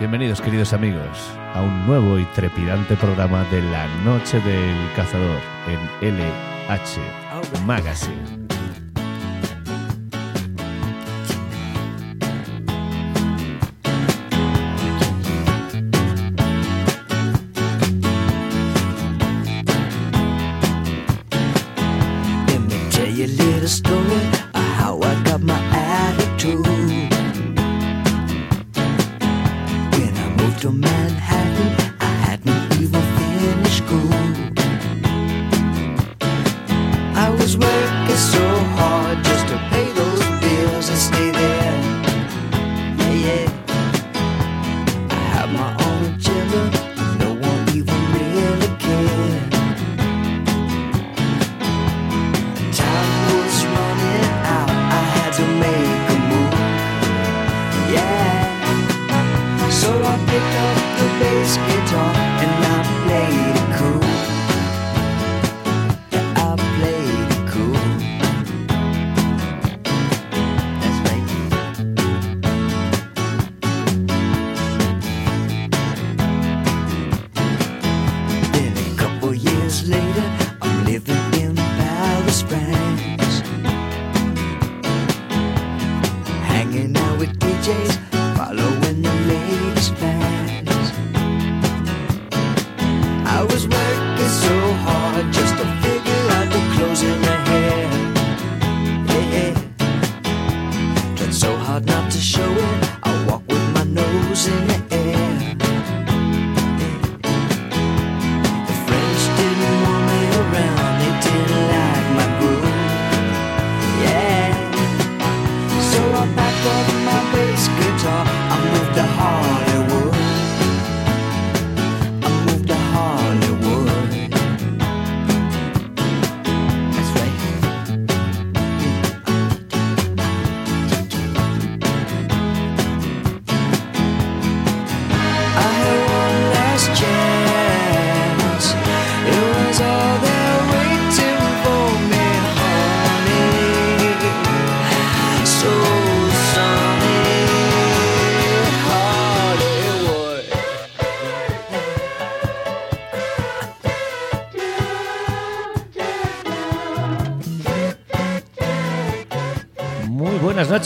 Bienvenidos, queridos amigos, a un nuevo y trepidante programa de la Noche del Cazador en LH Magazine.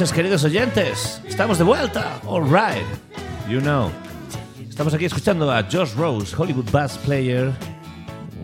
Noches, queridos oyentes. Estamos de vuelta. All right. You know. Estamos aquí escuchando a Josh Rose, Hollywood Bass Player.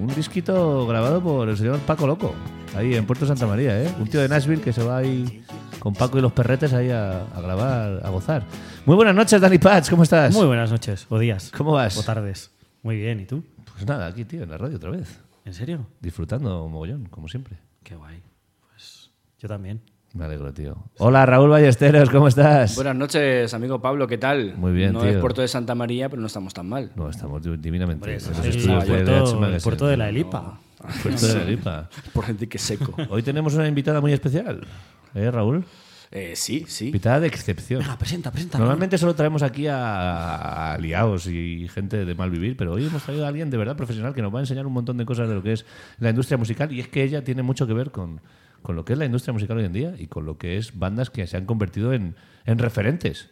Un disquito grabado por el señor Paco Loco. Ahí en Puerto Santa María, ¿eh? Un tío de Nashville que se va ahí con Paco y los perretes ahí a, a grabar, a gozar. Muy buenas noches, Dani Patch. ¿Cómo estás? Muy buenas noches, o días, ¿Cómo vas? o tardes. Muy bien, ¿y tú? Pues nada, aquí, tío, en la radio otra vez. ¿En serio? Disfrutando mogollón, como siempre. Qué guay. Pues yo también. Me alegro, tío. Hola, Raúl Ballesteros, ¿cómo estás? Buenas noches, amigo Pablo, ¿qué tal? Muy bien, No tío. es Puerto de Santa María, pero no estamos tan mal. No, estamos di- divinamente. Hombre, En eso los es estudios el de puerto, LH el Magazine. puerto de la Elipa. Puerto de la Lipa. Por gente que seco. Hoy tenemos una invitada muy especial. ¿Eh, Raúl? Eh, sí, sí. Invitada de excepción. Ah, presenta, presenta. Normalmente solo traemos aquí a, a liados y gente de mal vivir, pero hoy hemos traído a alguien de verdad profesional que nos va a enseñar un montón de cosas de lo que es la industria musical y es que ella tiene mucho que ver con, con lo que es la industria musical hoy en día y con lo que es bandas que se han convertido en, en referentes.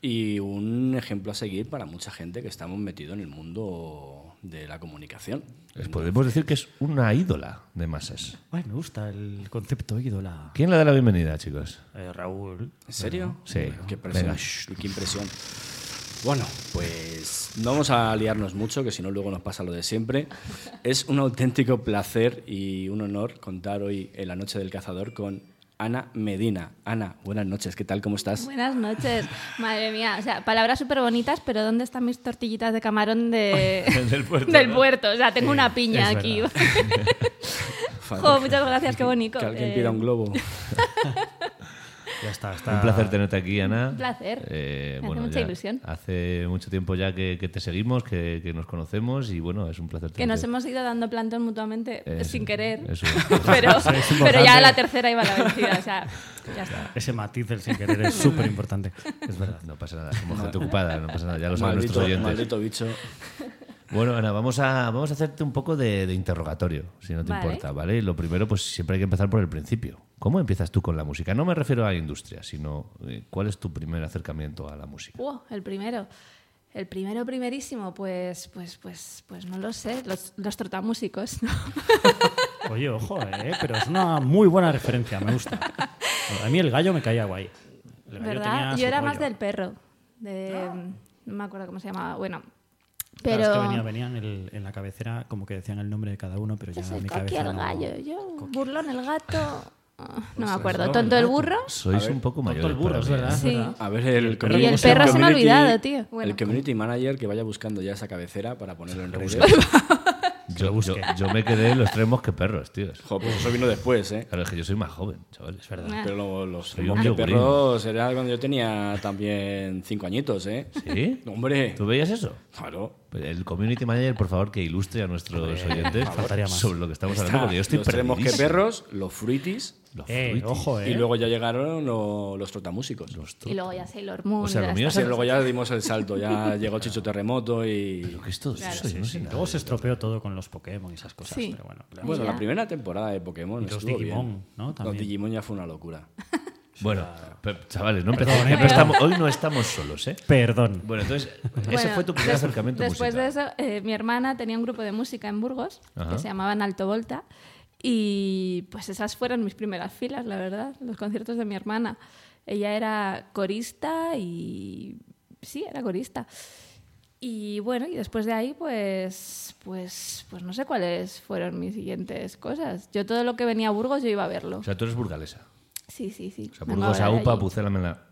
Y un ejemplo a seguir para mucha gente que estamos metidos en el mundo de la comunicación. Les podemos decir que es una ídola de masas. Ay, me gusta el concepto ídola. ¿Quién le da la bienvenida, chicos? Eh, Raúl. ¿En serio? Sí. Qué. Venga. shh, qué impresión. Bueno, pues no vamos a liarnos mucho, que si no luego nos pasa lo de siempre. Es un auténtico placer y un honor contar hoy en la Noche del Cazador con Ana Medina. Ana, buenas noches, ¿qué tal? ¿Cómo estás? Buenas noches. Madre mía, o sea, palabras súper bonitas, pero ¿dónde están mis tortillitas de camarón de... Del puerto, del ¿no? puerto? O sea, tengo una piña aquí. Joder, Jo, muchas gracias, qué bonito. Que alguien Eh, pida un globo. Ya está, está. Un placer tenerte aquí, Ana. Un placer. Eh, Me hace mucha ya ilusión. Hace mucho tiempo ya que, que te seguimos, que, que nos conocemos y bueno, es un placer Que nos tenerte. hemos ido dando plantón mutuamente Eso, sin querer. eso. Pero, es pero ya la tercera iba la vencida. O sea, ya está. Ese matiz del sin querer es súper importante. Es verdad. No pasa nada, somos gente ocupada, no pasa nada, ya lo saben Maldito, nuestros oyentes. maldito bicho. Bueno, Ana, vamos a, vamos a hacerte un poco de, de interrogatorio, si no te Vale. importa, ¿vale? Y lo primero, pues siempre hay que empezar por el principio. ¿Cómo empiezas tú con la música? No me refiero a la industria, sino eh, cuál es tu primer acercamiento a la música. Uh, el primero. El primero, primerísimo, pues, pues, pues, pues no lo sé, los, los trotamúsicos, ¿no? Oye, ojo, eh, pero es una muy buena referencia, me gusta. A mí el gallo me caía guay. El gallo tenía ¿Verdad? Yo era rollo. más del perro, de, no me acuerdo cómo se llamaba, bueno, Claro, pero... es que venía, venía en, el- en la cabecera como que decían el nombre de cada uno, pero ya Yo en soy mi Coqui cabeza el no- gallo, yo, burlón el gato, no me acuerdo, no, tonto el burro Sois ver, un poco Tonto mayores. el burro, es verdad, Sí. A ver, el, Y el se perro me se me ha olvidado, tío. Bueno, el community manager que vaya buscando ya esa cabecera para ponerlo en redes. Yo, yo, yo me quedé en los tres mosqueperros, tíos. Jo, pues eso vino después, ¿eh? Claro, es que yo soy más joven, chavales. Es verdad. Pero lo- los Soy los un yogurín. perros era cuando yo tenía también cinco añitos, ¿eh? ¿Sí? Hombre, ¿Tú veías eso? claro. Pues El community manager, por favor, que ilustre a nuestros oyentes sobre lo que estamos hablando, Está porque yo estoy los tres mosqueperros, los fruitis Los Eh, fruitis. ojo, eh. y luego ya llegaron lo- los trotamúsicos. Los y luego ya Sailor Moon. O sea, y lo mío Sí, luego ya dimos el salto, ya llegó Chicho Terremoto y... ¿Qué es todo eso? Yo no nada. Luego se estropeó todo con los Pokémon y esas cosas, Sí. pero bueno. claro. Bueno, la primera temporada de Pokémon Y los estuvo Digimon, bien. ¿no? Los También. Digimon ya fue una locura. Bueno, pero, chavales, no eh. no estamos- hoy no estamos solos, ¿eh? Perdón. Bueno, entonces, ese Bueno, fue tu primer acercamiento Después musical. de eso, eh, mi hermana tenía un grupo de música en Burgos Ajá. que se llamaban Alto Volta. Y pues esas fueron mis primeras filas, la verdad, los conciertos de mi hermana. Ella era corista y. Sí, era corista. Y bueno, y después de ahí, pues, pues, pues no sé cuáles fueron mis siguientes cosas. Yo todo lo que venía a Burgos, yo iba a verlo. O sea, tú eres burgalesa. Sí, sí, sí. O sea, Burgos, Aupa, allí. Pucela.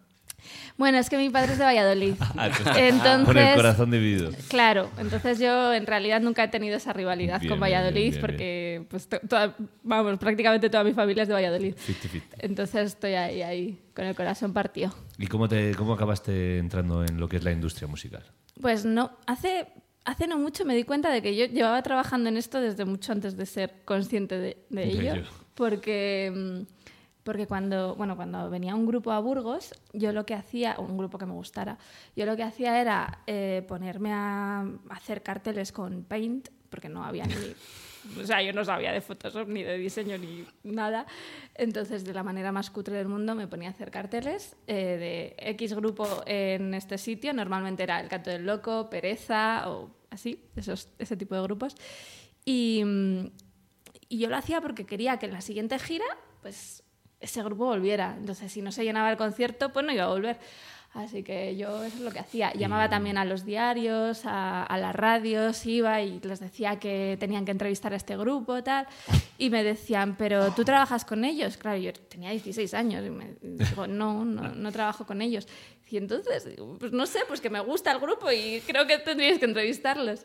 Bueno, es que mi padre es de Valladolid. Con el Entonces, corazón dividido. Claro, entonces yo en realidad nunca he tenido esa rivalidad Bien, con Valladolid bien, bien, porque pues to- toda- vamos, prácticamente toda mi familia es de Valladolid. 50-50. Entonces estoy ahí, ahí, con el corazón partido. ¿Y cómo, te, cómo acabaste entrando en lo que es la industria musical? Pues no, hace, hace no mucho me di cuenta de que yo llevaba trabajando en esto desde mucho antes de ser consciente de, de ello. Porque, mm, porque cuando, bueno, cuando venía un grupo a Burgos, yo lo que hacía, un grupo que me gustara, yo lo que hacía era eh, ponerme a hacer carteles con Paint, porque no había ni... O sea, yo no sabía de Photoshop ni de diseño ni nada. Entonces, de la manera más cutre del mundo, me ponía a hacer carteles eh, de X grupo en este sitio. Normalmente era El Canto del Loco, Pereza o así, esos, ese tipo de grupos. Y, mm, y yo lo hacía porque quería que en la siguiente gira, pues ese grupo volviera. Entonces, si no se llenaba el concierto, pues no iba a volver. Así que yo eso es lo que hacía. Llamaba también a los diarios, a, a las radios, iba y les decía que tenían que entrevistar a este grupo, tal. Y me decían, pero tú trabajas con ellos. Claro, yo tenía 16 años y me digo, no, no, no trabajo con ellos. Y entonces, pues no sé, pues que me gusta el grupo y creo que tendríais que entrevistarlos.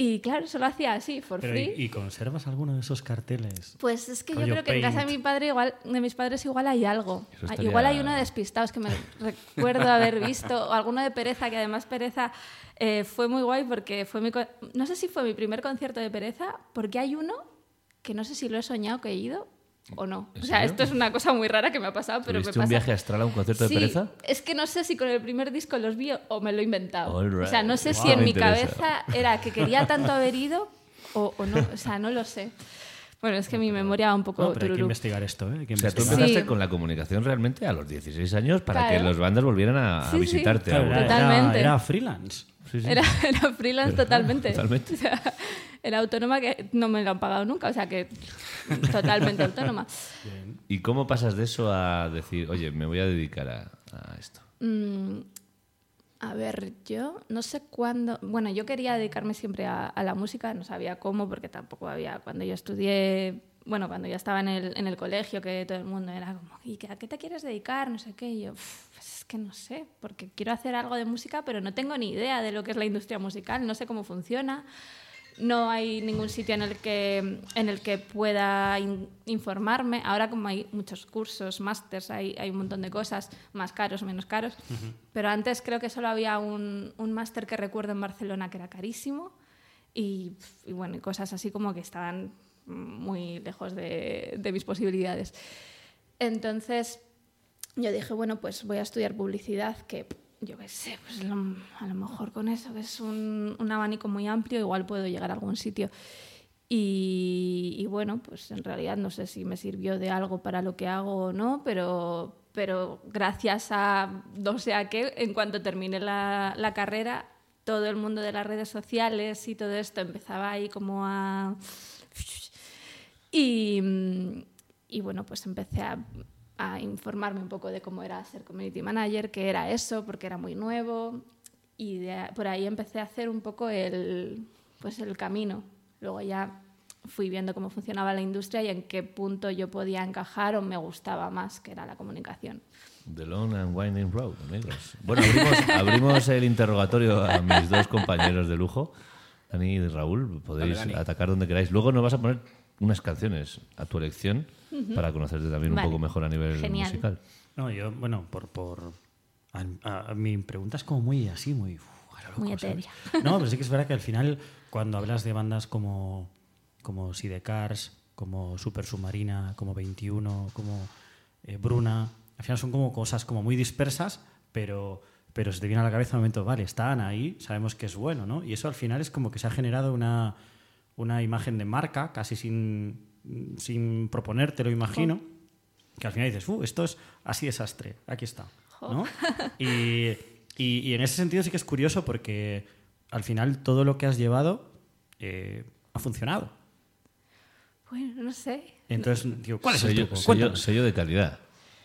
Y claro, eso lo hacía así, for Pero, free. ¿y, y conservas alguno de esos carteles? Pues es que yo creo que en casa de mi padre igual, de mis padres igual hay algo. Estaría- Igual hay uno de despistados que me recuerdo haber visto, o alguno de pereza, que además pereza eh, fue muy guay porque fue mi... co- No sé si fue mi primer concierto de pereza, porque hay uno que no sé si lo he soñado que he ido o no. ¿En O sea, esto es una cosa muy rara que me ha pasado, pero me ¿Tuviste pasa... un viaje astral a un concierto Sí, de pereza? es que no sé si con el primer disco los vi o me lo he inventado. All O sea, no right. sé si Wow. en Me mi interesa. cabeza era que quería tanto haber ido o, o no. O sea, no lo sé. Bueno, es que mi memoria va un poco No, pero hay que investigar esto, ¿eh? Hay que O sea, tú investigar. empezaste Sí. con la comunicación realmente a los 16 años para Claro. que los bandas volvieran a, a Sí, sí. visitarte. Claro, a era, Burgos. era- Totalmente. era freelance. Sí, sí. Era, era freelance totalmente. totalmente. O sea, era autónoma que no me lo han pagado nunca, o sea que totalmente autónoma. ¿Y cómo pasas de eso a decir, oye, me voy a dedicar a, a esto? Mm, a ver, yo no sé cuándo. Bueno, yo quería dedicarme siempre a, a la música, no sabía cómo, porque tampoco había. Cuando yo estudié, bueno, cuando ya estaba en el, en el colegio, que todo el mundo era como, ¿y qué- a qué te quieres dedicar? No sé qué. Y yo, "Uf, pues es que no sé, porque quiero hacer algo de música, pero no tengo ni idea de lo que es la industria musical, no sé cómo funciona. No hay ningún sitio en el que, en el que pueda in- informarme. Ahora como hay muchos cursos, másters, hay, hay un montón de cosas, más caros, menos caros. Pero antes creo que solo había un, un máster que recuerdo en Barcelona que era carísimo y, y bueno, cosas así como que estaban muy lejos de, de mis posibilidades. Entonces yo dije, bueno, pues voy a estudiar publicidad, que yo qué sé, pues lo- a lo mejor con eso, que es un, un abanico muy amplio, igual puedo llegar a algún sitio. Y, y bueno, pues en realidad no sé si me sirvió de algo para lo que hago o no, pero, pero gracias a no sé a qué, en cuanto terminé la, la carrera, todo el mundo de las redes sociales y todo esto empezaba ahí como a... Y, y bueno, pues empecé a, a informarme un poco de cómo era ser community manager, qué era eso, porque era muy nuevo. Y de- por ahí empecé a hacer un poco el, pues el camino. Luego ya fui viendo cómo funcionaba la industria y en qué punto yo podía encajar o me gustaba más, que era la comunicación. The Long and Winding Road, amigos. Bueno, abrimos, abrimos el interrogatorio a mis dos compañeros de lujo, Dani y Raúl. Podéis Dale, Dani. atacar donde queráis. Luego nos vas a poner unas canciones a tu elección para conocerte también Vale. un poco mejor a nivel Genial. musical. No, yo, bueno, por. por a, a- a mi pregunta es como muy así, muy. uf, a lo loco, Muy etérea. No, pero sí que es verdad que al final, cuando hablas de bandas como, como Sidecars, como Super Submarina, como 21, como eh, Bruna, al final son como cosas como muy dispersas, pero, pero se te viene a la cabeza un momento, vale, están ahí, sabemos que es bueno, ¿no? Y eso al final es como que se ha generado una, una imagen de marca, casi sin, sin proponértelo, imagino, que al final dices, uh, esto es así desastre, aquí está. ¿no? Y, y- y en ese sentido sí que es curioso porque al final todo lo que has llevado eh, ha funcionado. Bueno, no sé. Entonces, digo, ¿cuál es el sello, truco? sello de calidad.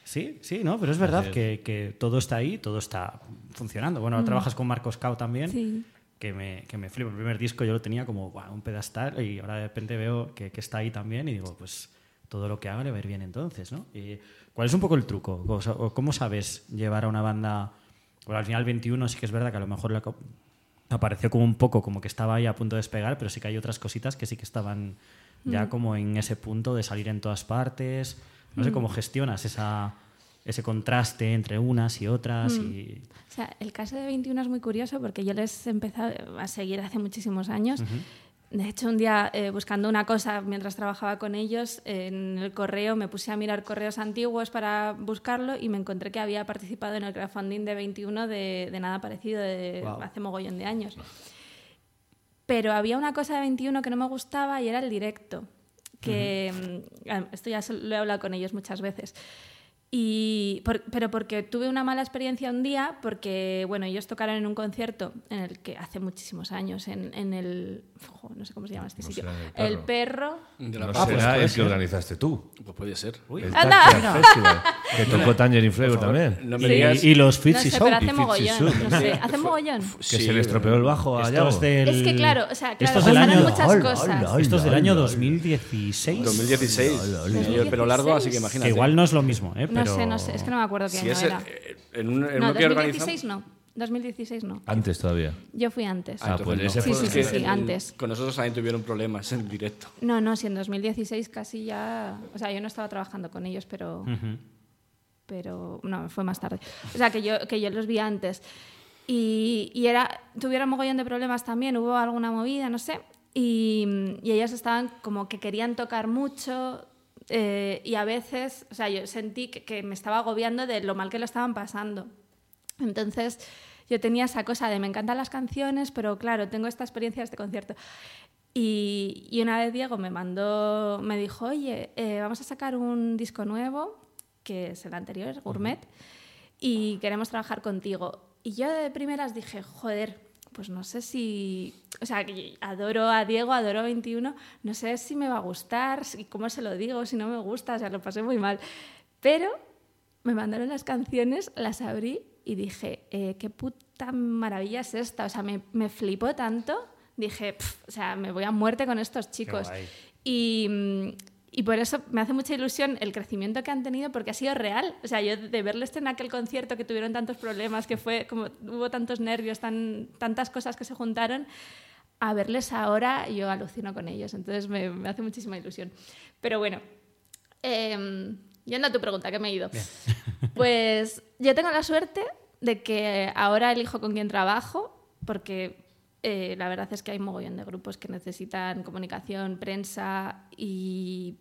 Sí, sí, no, pero es verdad es. que, que todo está ahí, todo está funcionando. Bueno, ahora trabajas con Marcos Cao también, Sí. Que, me, que me flipo. El primer disco yo lo tenía como "Guau, un pedestal y ahora de repente veo que, que está ahí también y digo, pues todo lo que haga le va a ir bien entonces, ¿no? Y, ¿Cuál es un poco el truco? O, ¿Cómo sabes llevar a una banda? Bueno, al final 21 sí que es verdad que a lo mejor la apareció como un poco como que estaba ahí a punto de despegar, pero sí que hay otras cositas que sí que estaban ya como en ese punto de salir en todas partes. No sé cómo gestionas esa, ese contraste entre unas y otras. Y... O sea, el caso de 21 es muy curioso porque yo les he empezado a seguir hace muchísimos años. De hecho, un día eh, buscando una cosa mientras trabajaba con ellos, en el correo me puse a mirar correos antiguos para buscarlo y me encontré que había participado en el crowdfunding de 21 de, de nada parecido de Guau. hace mogollón de años. Pero había una cosa de 21 que no me gustaba y era el directo. Que mm, esto ya lo he hablado con ellos muchas veces. Y por- pero porque tuve una mala experiencia un día, porque bueno, ellos tocaron en un concierto en el que hace muchísimos años, en, en el. jo, no sé cómo se llama este No sitio. El perro. De la No Ah, pues será puede el que organizaste tú. Pues puede ser. El Anda. Festival, que tocó Tangerine Flavor también. No me Y, digas. y los No Fitzy sé, Show. pero hace mogollón. No sé, hace mogollón. Que Sí, se le estropeó el bajo a Yago. es del... Es que claro, o sea, claro, Esto es del pasaron año... muchas Hola, cosas. hola. Esto es del año ay, ay. 2016. 2016. Tenía yo el pelo largo, así que 2016. imagínate. Que igual no es lo mismo, ¿eh? No Pero... sé, no sé, es que no me acuerdo qué Si año es era. eh, en un, en No, uno que 2016 organizamos. no. 2016 no. Antes todavía. Yo fui antes. Ah, pues ese fue- Sí, sí, sí, sí, el- antes. Con nosotros también tuvieron problemas en directo. No, no, si en 2016 casi ya... O sea, yo no estaba trabajando con ellos, pero... Pero no, fue más tarde. O sea, que yo, que yo los vi antes. Y, y era, tuvieron mogollón de problemas también, hubo alguna movida, no sé. Y, y ellos estaban como que querían tocar mucho eh, y a veces, o sea, yo sentí que, que me estaba agobiando de lo mal que lo estaban pasando. Entonces yo tenía esa cosa de me encantan las canciones, pero claro, tengo esta experiencia de este concierto. Y, y una vez Diego me mandó, me dijo, oye, eh, vamos a sacar un disco nuevo, que es el anterior, Gourmet, y queremos trabajar contigo. Y yo de primeras dije, joder, pues no sé si, o sea, adoro a Diego, adoro a 21, no sé si me va a gustar, si, cómo se lo digo, si no me gusta, o sea, lo pasé muy mal. Pero me mandaron las canciones, las abrí y dije, eh, qué puta maravilla es esta. O sea, me, me flipó tanto. Dije, "Pf, o sea, me voy a muerte con estos chicos. Y, mm, y por eso me hace mucha ilusión el crecimiento que han tenido porque ha sido real. O sea, yo de verles en aquel concierto que tuvieron tantos problemas, que fue como hubo tantos nervios, tan, tantas cosas que se juntaron, a verles ahora yo alucino con ellos. Entonces me, me hace muchísima ilusión. Pero bueno, eh, yendo a tu pregunta, que me he ido. Pues yo tengo la suerte de que ahora elijo con quién trabajo, porque eh, la verdad es que hay mogollón de grupos que necesitan comunicación, prensa y,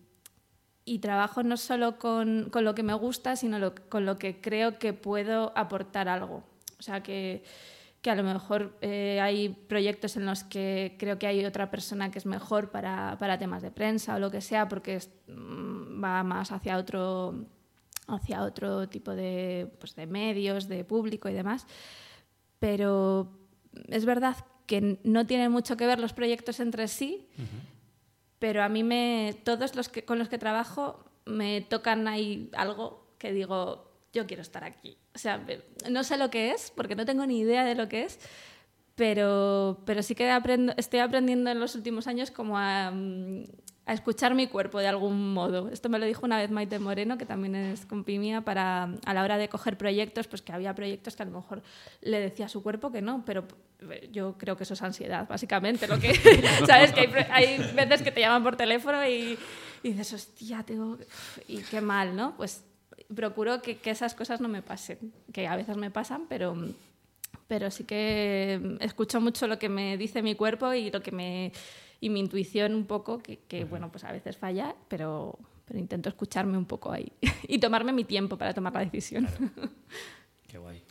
y trabajo no solo con, con lo que me gusta, sino lo- con lo que creo que puedo aportar algo. O sea, que, que a lo mejor eh, hay proyectos en los que creo que hay otra persona que es mejor para, para temas de prensa o lo que sea, porque es- mm, va más hacia otro hacia otro tipo de, pues, de medios, de público y demás. Pero es verdad que no tienen mucho que ver los proyectos entre sí, pero a mí me, todos los que, con los que trabajo me tocan ahí algo que digo, yo quiero estar aquí. O sea, no sé lo que es, porque no tengo ni idea de lo que es, pero, pero sí que aprendo, estoy aprendiendo en los últimos años como a, mm, a escuchar mi cuerpo de algún modo. Esto me lo dijo una vez Maite Moreno, que también es compi mía, para a la hora de coger proyectos, pues que había proyectos que a lo mejor le decía a su cuerpo que no, pero yo creo que eso es ansiedad, básicamente. Lo que, ¿Sabes? Que hay, hay veces que te llaman por teléfono y, dices, hostia, tengo... Y qué mal, ¿no? Pues procuro que, que esas cosas no me pasen, que a veces me pasan, pero pero sí que escucho mucho lo que me dice mi cuerpo y lo que me y mi intuición un poco que, que, bueno pues a veces falla pero pero intento escucharme un poco ahí y tomarme mi tiempo para tomar la decisión Qué guay.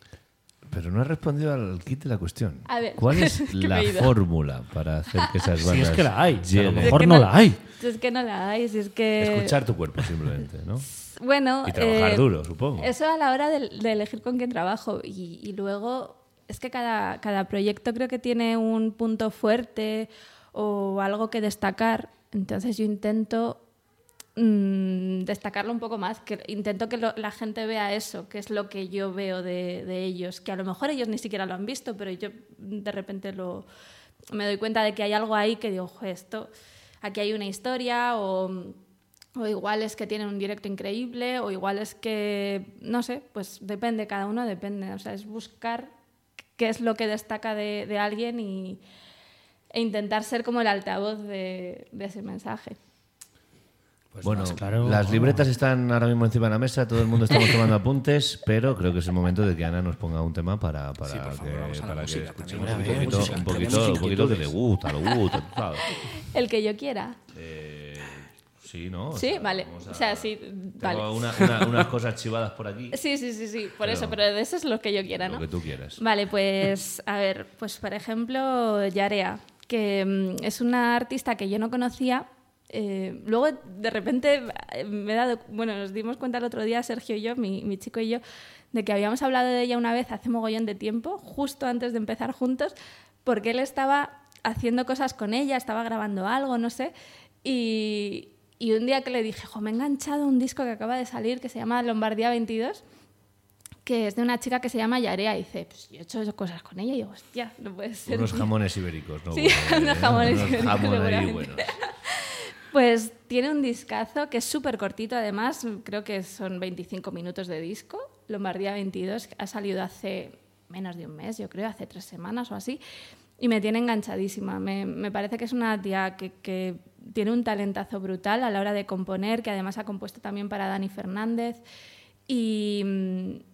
Pero no has respondido al kit de la cuestión. A ver, ¿Cuál es la fórmula para hacer que esas bandas Si es que la hay, si a lo mejor Es que no la hay. es que no la hay si es que Escuchar tu cuerpo simplemente, ¿no? bueno Y trabajar eh, duro, supongo. Eso a la hora de, de elegir con quién trabajo. Y, y luego es que cada, cada proyecto creo que tiene un punto fuerte o algo que destacar. Entonces yo intento mm, destacarlo un poco más, intento que la gente vea eso, que es lo que yo veo de, ellos, que a lo mejor ellos ni siquiera lo han visto, pero yo de repente lo, me doy cuenta de que hay algo ahí que digo, "Jo, esto, aquí hay una historia o... O igual es que tienen un directo increíble, o igual es que, no sé, pues depende, cada uno depende. O sea, es buscar qué es lo que destaca de, de alguien y, e intentar ser como el altavoz de, de ese mensaje. Pues bueno, claro. las libretas están ahora mismo encima de la mesa, todo el mundo estamos tomando apuntes, pero creo que es el momento de que Ana nos ponga un tema para, para Sí, por favor, que, a para que escuchemos también. un A poquito, música, un poquito, un poquito que le gusta, le gusta, sabes. El que yo quiera. Eh, sí, ¿no? O Sí, sea, vale. vamos O sea, sí, tengo vale. una- una- unas cosas chivadas por aquí, Sí, sí, sí, sí, por Pero- eso, pero de eso es lo que yo quiera, lo ¿no? que tú quieras. Vale, pues a ver, pues por ejemplo, Yarea, que mm, es una artista que yo no conocía. eh, luego, de repente, eh, me he dado, bueno, nos dimos cuenta el otro día, Sergio y yo, mi, chico y yo, de que habíamos hablado de ella una vez hace mogollón de tiempo, justo antes de empezar juntos, porque él estaba haciendo cosas con ella, estaba grabando algo, no sé, y, y un día que le dije, jo, me he enganchado un disco que acaba de salir que se llama Lombardía 22 que es de una chica que se llama Yarea. Y dice, pues yo he hecho cosas con ella. Y digo, hostia, no puede ser. Unos tío". jamones ibéricos, ¿no? Sí, unos jamones ibéricos, jamones buenos. Pues tiene un discazo que es súper cortito, además, creo que son 25 minutos de disco. Lombardía 22 ha salido hace menos de un mes, yo creo, hace tres semanas o así. Y me tiene enganchadísima. Me, me parece que es una tía que, que tiene un talentazo brutal a la hora de componer, que además ha compuesto también para Dani Fernández. Y, mm,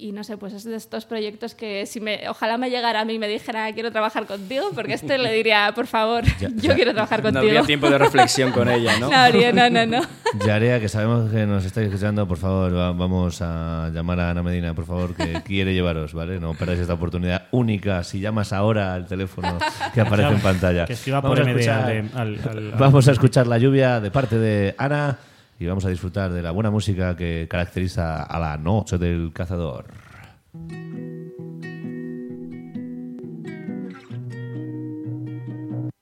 y no sé, pues es de estos proyectos que si me, ojalá me llegara a mí y me dijera quiero trabajar contigo, porque este le diría, por favor, Ya- yo ya. quiero trabajar No contigo. habría tiempo de reflexión con ella, ¿no? No habría, no, no, no. Yarea, que sabemos que nos estáis escuchando, por favor, va- vamos a llamar a Ana Medina, por favor, que quiere llevaros, ¿vale? No perdáis esta oportunidad única. Si llamas ahora al teléfono que aparece en pantalla. Que escriba Vamos por a escuchar- al- al- al- Vamos a escuchar la lluvia de parte de Ana y vamos a disfrutar de la buena música que caracteriza a la noche del cazador.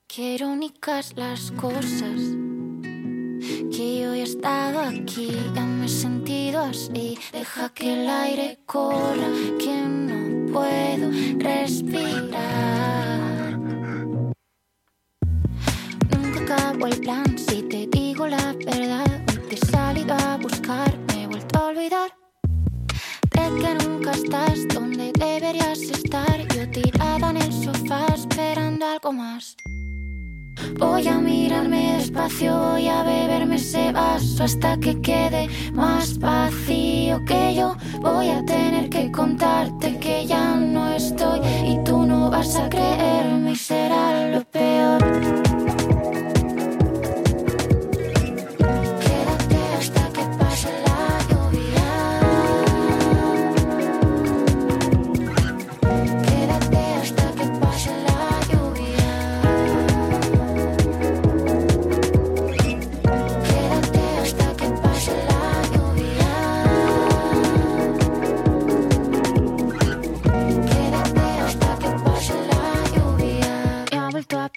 Qué irónicas las cosas. Que yo he estado aquí, ya me he sentido así. Deja que el aire corra, que no puedo respirar. Nunca acabo el plan si te digo la verdad. cuidar. De que nunca estás donde deberías estar. Yo tirada en el sofá esperando algo más. Voy a mirarme despacio, voy a beberme ese vaso hasta que quede más vacío que yo. Voy a tener que contarte que ya no estoy y tú no vas a creerme y será lo peor.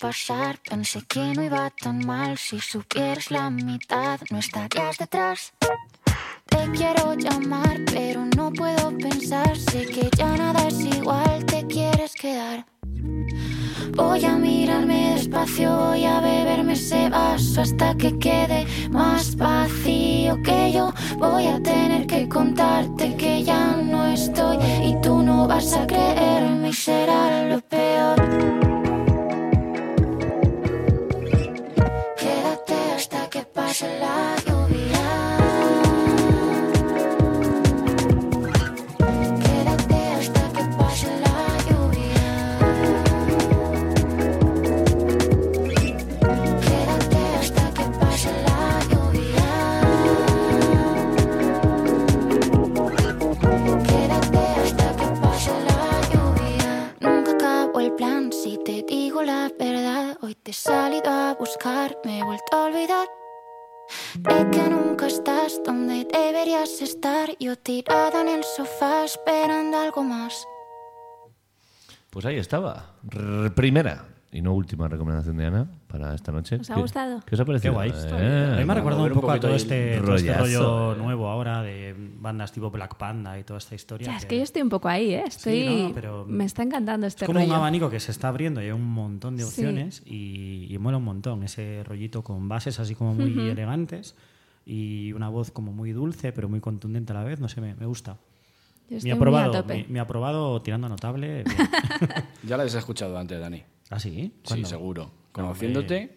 Pasar. Pensé que no iba tan mal. Si supieras la mitad, no estarías detrás. Te quiero llamar, pero no puedo pensar. Sé que ya nada es igual, te quieres quedar. Voy a mirarme despacio, voy a beberme ese vaso hasta que quede más vacío que yo. Voy a tener que contarte que ya no estoy y tú no vas a creerme y será lo peor. He salido a buscar, me he vuelto a olvidar. De que nunca estás donde deberías estar. Yo tirada en el sofá esperando algo más. Pues ahí estaba. Primera y no última recomendación de Ana para esta noche. ¿Os ha ¿Qué- gustado? ¿Qué os ha parecido? Qué guay. Eh, a mí me ha recordado un un poco a todo este, todo este rollo nuevo ahora de bandas tipo Black Panda y toda esta historia. Ya, es que yo estoy un poco ahí, ¿eh? Estoy... Sí, no, pero- Me está encantando este es como un rollo. abanico que se está abriendo y hay un montón de Sí. opciones y, y mola un montón ese rollito con bases así como muy elegantes y una voz como muy dulce pero muy contundente a la vez. No sé, me, me gusta. Yo Me estoy ha me, me ha aprobado tirando a notable. bien. Ya la habías escuchado antes, Dani. ¿Ah, sí? Sí, seguro. Conociéndote,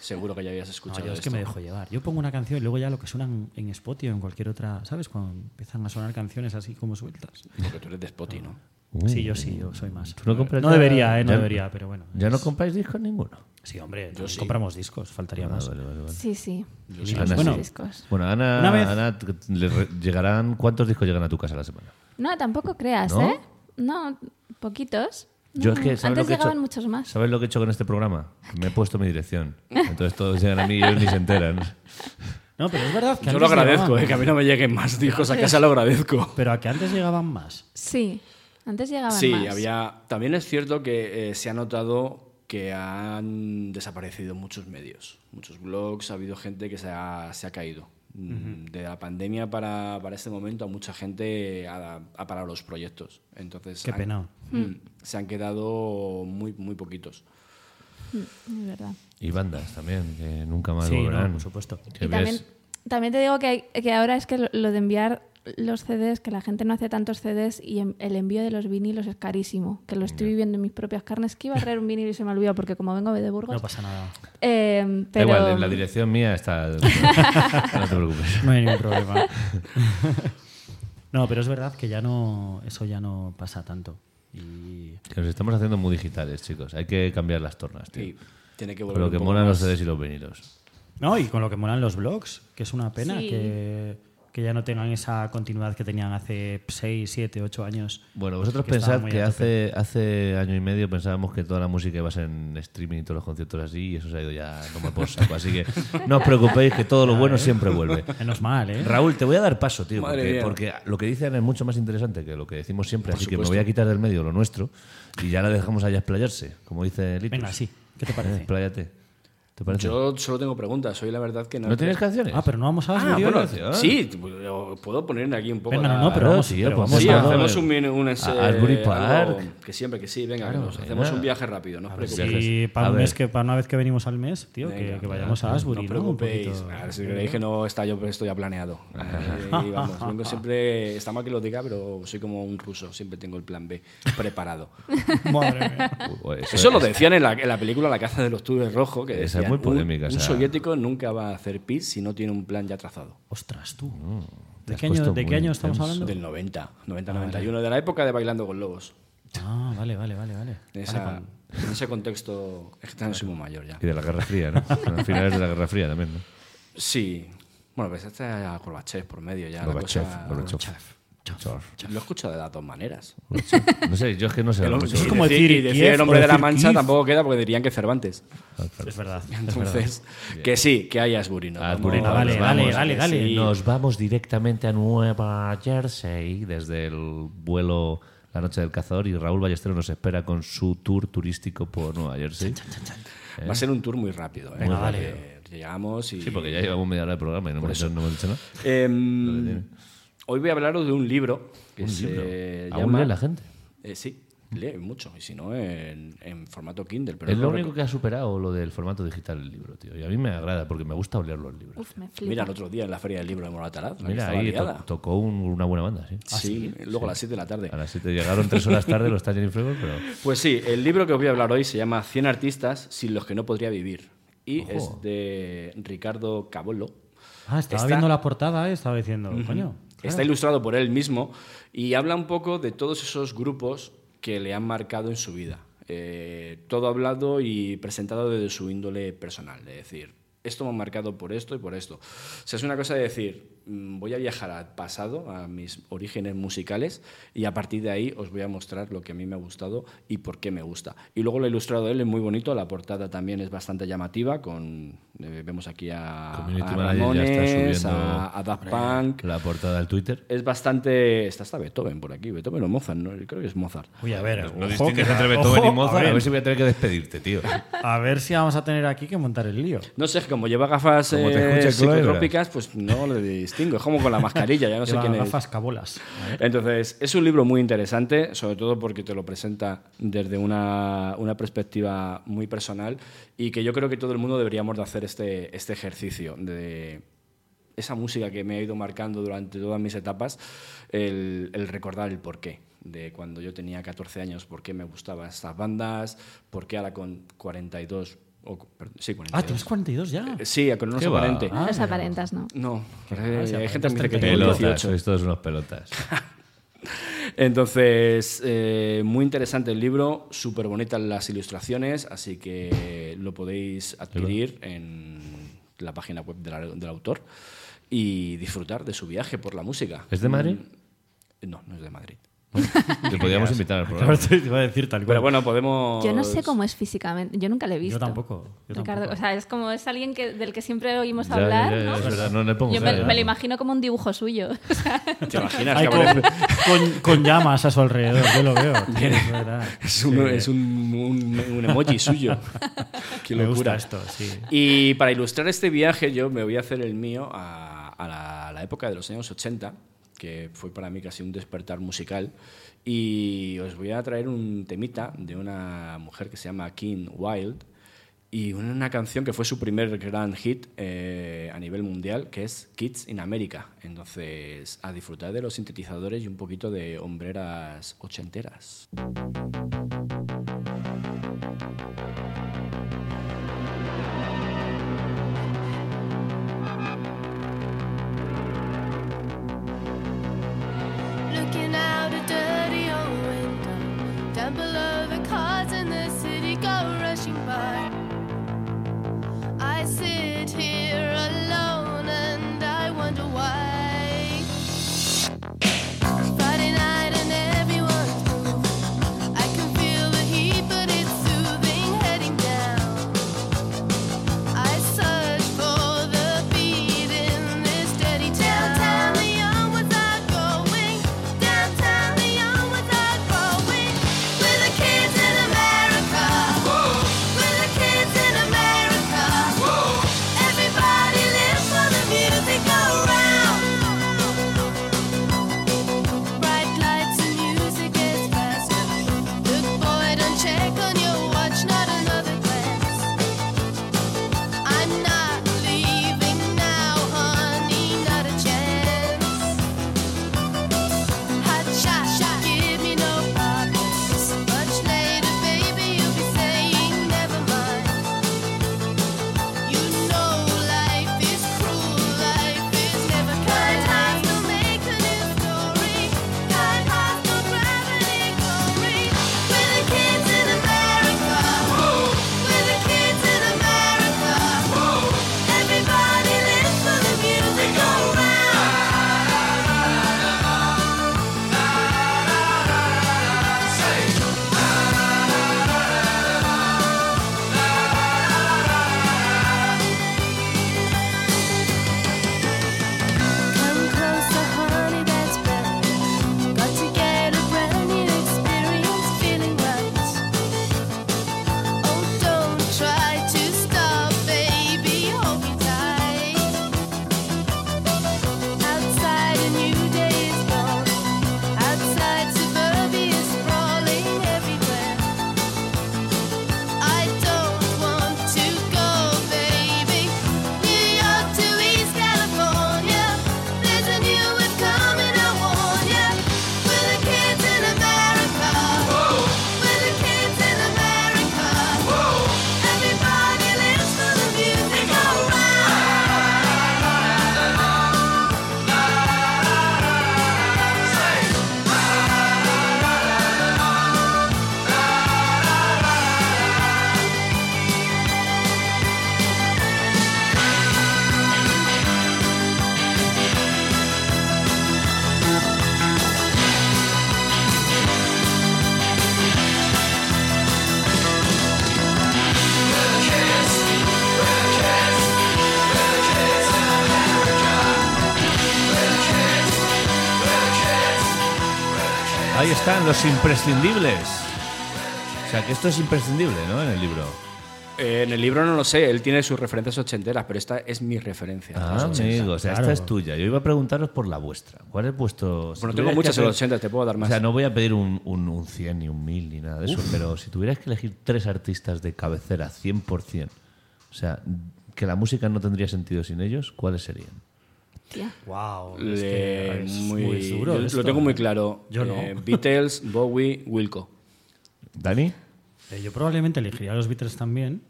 seguro que ya habías No, escuchado yo es que esto. me dejo llevar. Yo pongo una canción y luego ya lo que suenan en Spotify o en cualquier otra, ¿sabes? Cuando empiezan a sonar canciones así como sueltas. Porque tú eres de Spotify, ¿no? Uh, Sí, yo sí, yo soy más. ¿Tú no compras debería, ¿eh? No ya- debería, pero bueno. ¿Ya no compráis discos ninguno? Sí, hombre, Yo sí. compramos discos, faltaría Ah, más. vale, vale, vale. Sí, sí. Yo sí. Ana, bueno, discos. Bueno, Ana, Una vez- Ana, le llegarán, ¿cuántos discos llegan a tu casa a la semana? No, tampoco creas, ¿No? ¿eh? No, poquitos. Yo No, es que, ¿sabes Antes lo que he llegaban hecho? muchos más. ¿Sabes lo que he hecho con este programa? Me he puesto mi dirección. Entonces todos llegan a mí y ellos ni se enteran. No, pero es verdad que Yo antes lo agradezco, llegaban- eh, que a mí no me lleguen más discos a casa, lo agradezco. Pero a que antes llegaban más. Sí, antes llegaban Sí, más. había. También es cierto que eh, se ha notado que han desaparecido muchos medios, muchos blogs, ha habido gente que se ha, se ha caído. Mm, De la pandemia para, para este momento, a mucha gente ha, ha parado los proyectos. Entonces, Qué han- pena. Mm, se han quedado muy, muy poquitos. Es verdad. Y bandas también, que nunca más Sí, no, volverán. por supuesto. Y también, también te digo que, que ahora es que lo de enviar los CDs, que la gente no hace tantos CDs y en- el envío de los vinilos es carísimo, que lo estoy viviendo en mis propias carnes, que iba a traer un vinilo y se me olvidó porque como vengo de Burgos... No pasa nada. eh, Da pero, igual, en la dirección mía está. no te preocupes. No hay ningún problema. no, pero es verdad que ya no. Eso ya no pasa tanto. Y. Que nos estamos haciendo muy digitales, chicos. Hay que cambiar las tornas, tío. Y tiene que Con volver lo un que molan los CDs y los vinilos. No, y con lo que molan los blogs, que es una pena Sí. que, que ya no tengan esa continuidad que tenían hace 6, 7, 8 años. Bueno, vosotros Que pensad que hace, hace año y medio pensábamos que toda la música iba a ser en streaming y todos los conciertos así, y eso se ha ido ya tomar por saco. Así que no os preocupéis, que todo lo bueno siempre vuelve. Menos mal, ¿eh? Raúl, te voy a dar paso, tío, porque, lo que dicen es mucho más interesante que lo que decimos siempre, Por así que me voy a quitar del medio lo nuestro y ya la dejamos allá explayarse, como dice Litus. Venga, sí. ¿Qué te parece? Expláyate. ¿Te parece? Yo solo tengo preguntas, soy la verdad que no. ¿No tienes canciones? Ah, pero no vamos a Ah, bueno, hoy? canción. sí, puedo poner aquí un poco. Venga, no, la- no, pero vamos, tío, pero vamos Sí, a- hacemos un, un, a- ese- algo que siempre que sí, venga, Claro, venga. hacemos un viaje rápido, no os preocupéis. si para, un mes que, para una vez que venimos al mes, tío, que, Venga, que vayamos a No Asbury, os ¿no? Un preocupéis. poquito. A ver, si creéis que no está yo, esto ya planeado. Ahí vamos. Vengo siempre, está mal que lo diga, pero soy como un ruso, siempre tengo el plan B preparado. Madre mía. Eso lo decían en la, en la película La caza de los tubes rojos, que es decían, muy un- polémica, Un, o sea- soviético nunca va a hacer pis si no tiene un plan ya trazado. Ostras, tú. ¿De qué año, puesto de qué muy año estamos hablando? Del 90, 90, 91, de la época de Bailando con Lobos. Ah, vale, vale, vale, vale. En, Vale, ese contexto, es que también soy muy mayor ya. Y de la Guerra Fría, ¿no? Al final es de la Guerra Fría también, ¿no? Sí. Bueno, pues está Gorbachev por medio ya. la Gorbachev, cosa- Gorbachev. Lo he escuchado de las dos maneras. No sé, yo es que no sé. Y como decir, decir y decir el nombre de la mancha Kiev. tampoco queda porque dirían que Cervantes. Es verdad. es verdad. Entonces, que sí, que hay Asbury. ¿no? Asbury, no, vale, vale, vamos, dale. sí. Nos vamos directamente a Nueva Jersey desde el vuelo La Noche del Cazador y Raúl Ballesteros nos espera con su tour turístico por Nueva Jersey. Va a ser un tour muy rápido. ¿eh? Vale. Llegamos y... Sí, porque ya llevamos media hora de programa y no, hemos, eso. no hemos dicho nada. Em, hoy voy a hablaros de un libro que Un se libro. ¿Aún llama... lee la gente? Eh, sí, lee mucho, y si no, en, en formato Kindle. Pero Es lo único que ha superado lo del formato digital del libro, tío. Y a mí me agrada porque me gusta oler los libros. Uf, me flipa. Mira, el otro día en la Feria del Libro de Moratalaz. la que Mira, estaba ahí to- liada. tocó un- una buena banda, sí. Sí, luego a las 7 de la tarde. A las 7 llegaron tres horas tarde los Tangerine Flavor, pero... Pues sí, el libro que os voy a hablar hoy se llama 100 artistas sin los que no podría vivir. Y Ojo. es de Ricardo Cabolo. Ah, estaba Está- viendo la portada y estaba diciendo, coño. Está ilustrado por él mismo y habla un poco de todos esos grupos que le han marcado en su vida. Eh, todo hablado y presentado desde su índole personal. Es decir, esto me ha marcado por esto y por esto. O sea, es una cosa de decir, voy a viajar al pasado, a mis orígenes musicales, y a partir de ahí os voy a mostrar lo que a mí me ha gustado y por qué me gusta. Y luego lo ilustrado él, es muy bonito, la portada también es bastante llamativa, con, eh, vemos aquí a, a Manager ya está Ramones, subiendo a, a Daft Punk, La portada del Twitter. es bastante. Está hasta Beethoven por aquí. Beethoven o Mozart, ¿no? Creo que es Mozart. Uy, a ver, No ojo, distingues entre Beethoven y ojo, Mozart. a A ver, ver si voy a tener que despedirte, tío. a ver si vamos a tener aquí que montar el lío. No sé, como lleva gafas Como eh, psicotrópicas, pues no le distingo. Es como con la mascarilla, ya no sé quién es. gafas cabolas. Entonces, es un libro muy interesante, sobre todo porque te lo presenta desde una, una perspectiva muy personal y que yo creo que todo el mundo deberíamos de hacer este, este ejercicio de esa música que me ha ido marcando durante todas mis etapas, el, el recordar el porqué de cuando yo tenía 14 años, por qué me gustaban estas bandas, por qué ahora con 42, o, perdón, sí, 42. Ah, tienes 42 ya. Eh, Sí, con unos aparente. Ah, Los mira. aparentas, ¿no? No, eh, hay gente que Pelotas, 18. sois todos unos pelotas. Entonces, eh, muy interesante el libro, súper bonitas las ilustraciones, así que lo podéis adquirir en la página web del autor y disfrutar de su viaje por la música. ¿Es de Madrid? Mm, No, no es de Madrid. Te podríamos invitar al programa. Te iba a decir tal cual. Pero bueno, podemos... Yo no sé cómo es físicamente. Yo nunca le he visto. Yo tampoco. yo Ricardo, tampoco. o sea, es como es alguien que, del que siempre oímos Ya, hablar, ya, ya, ¿no? es verdad, no le pongo Yo me, me lo imagino como un dibujo suyo. ¿Te imaginas? Ay, con, con- con llamas a su alrededor, yo lo veo. tío, es verdad. Es, un, es un, un- un emoji suyo. Qué Me locura. gusta esto, sí. Y para ilustrar este viaje, yo me voy a hacer el mío a, a la, a la época de los años 80, que fue para mí casi un despertar musical. Y os voy a traer un temita de una mujer que se llama Kim Wilde y una canción que fue su primer gran hit eh, a nivel mundial, que es Kids in America. Entonces, a disfrutar de los sintetizadores y un poquito de hombreras ochenteras. Los imprescindibles. O sea, que esto es imprescindible, ¿no? En el libro. Eh, en el libro no lo sé, él tiene sus referencias ochenteras, pero esta es mi referencia. Ah, 80. amigo, o sea, claro. esta es tuya. Yo iba a preguntaros por la vuestra. ¿Cuál es vuestro...? si Bueno, tengo muchas en los hacer- 80, te puedo dar más. O sea, no voy a pedir un, un, un 100 ni un 1000 ni nada de eso, pero si tuvierais que elegir tres artistas de cabecera 100%, o sea, que la música no tendría sentido sin ellos, ¿cuáles serían? Wow, es, Le- que es muy, muy duro. yo esto. lo tengo muy claro. Yo no. Eh, Beatles, Bowie, Wilco. ¿Dani? Eh, yo probablemente elegiría a los Beatles también,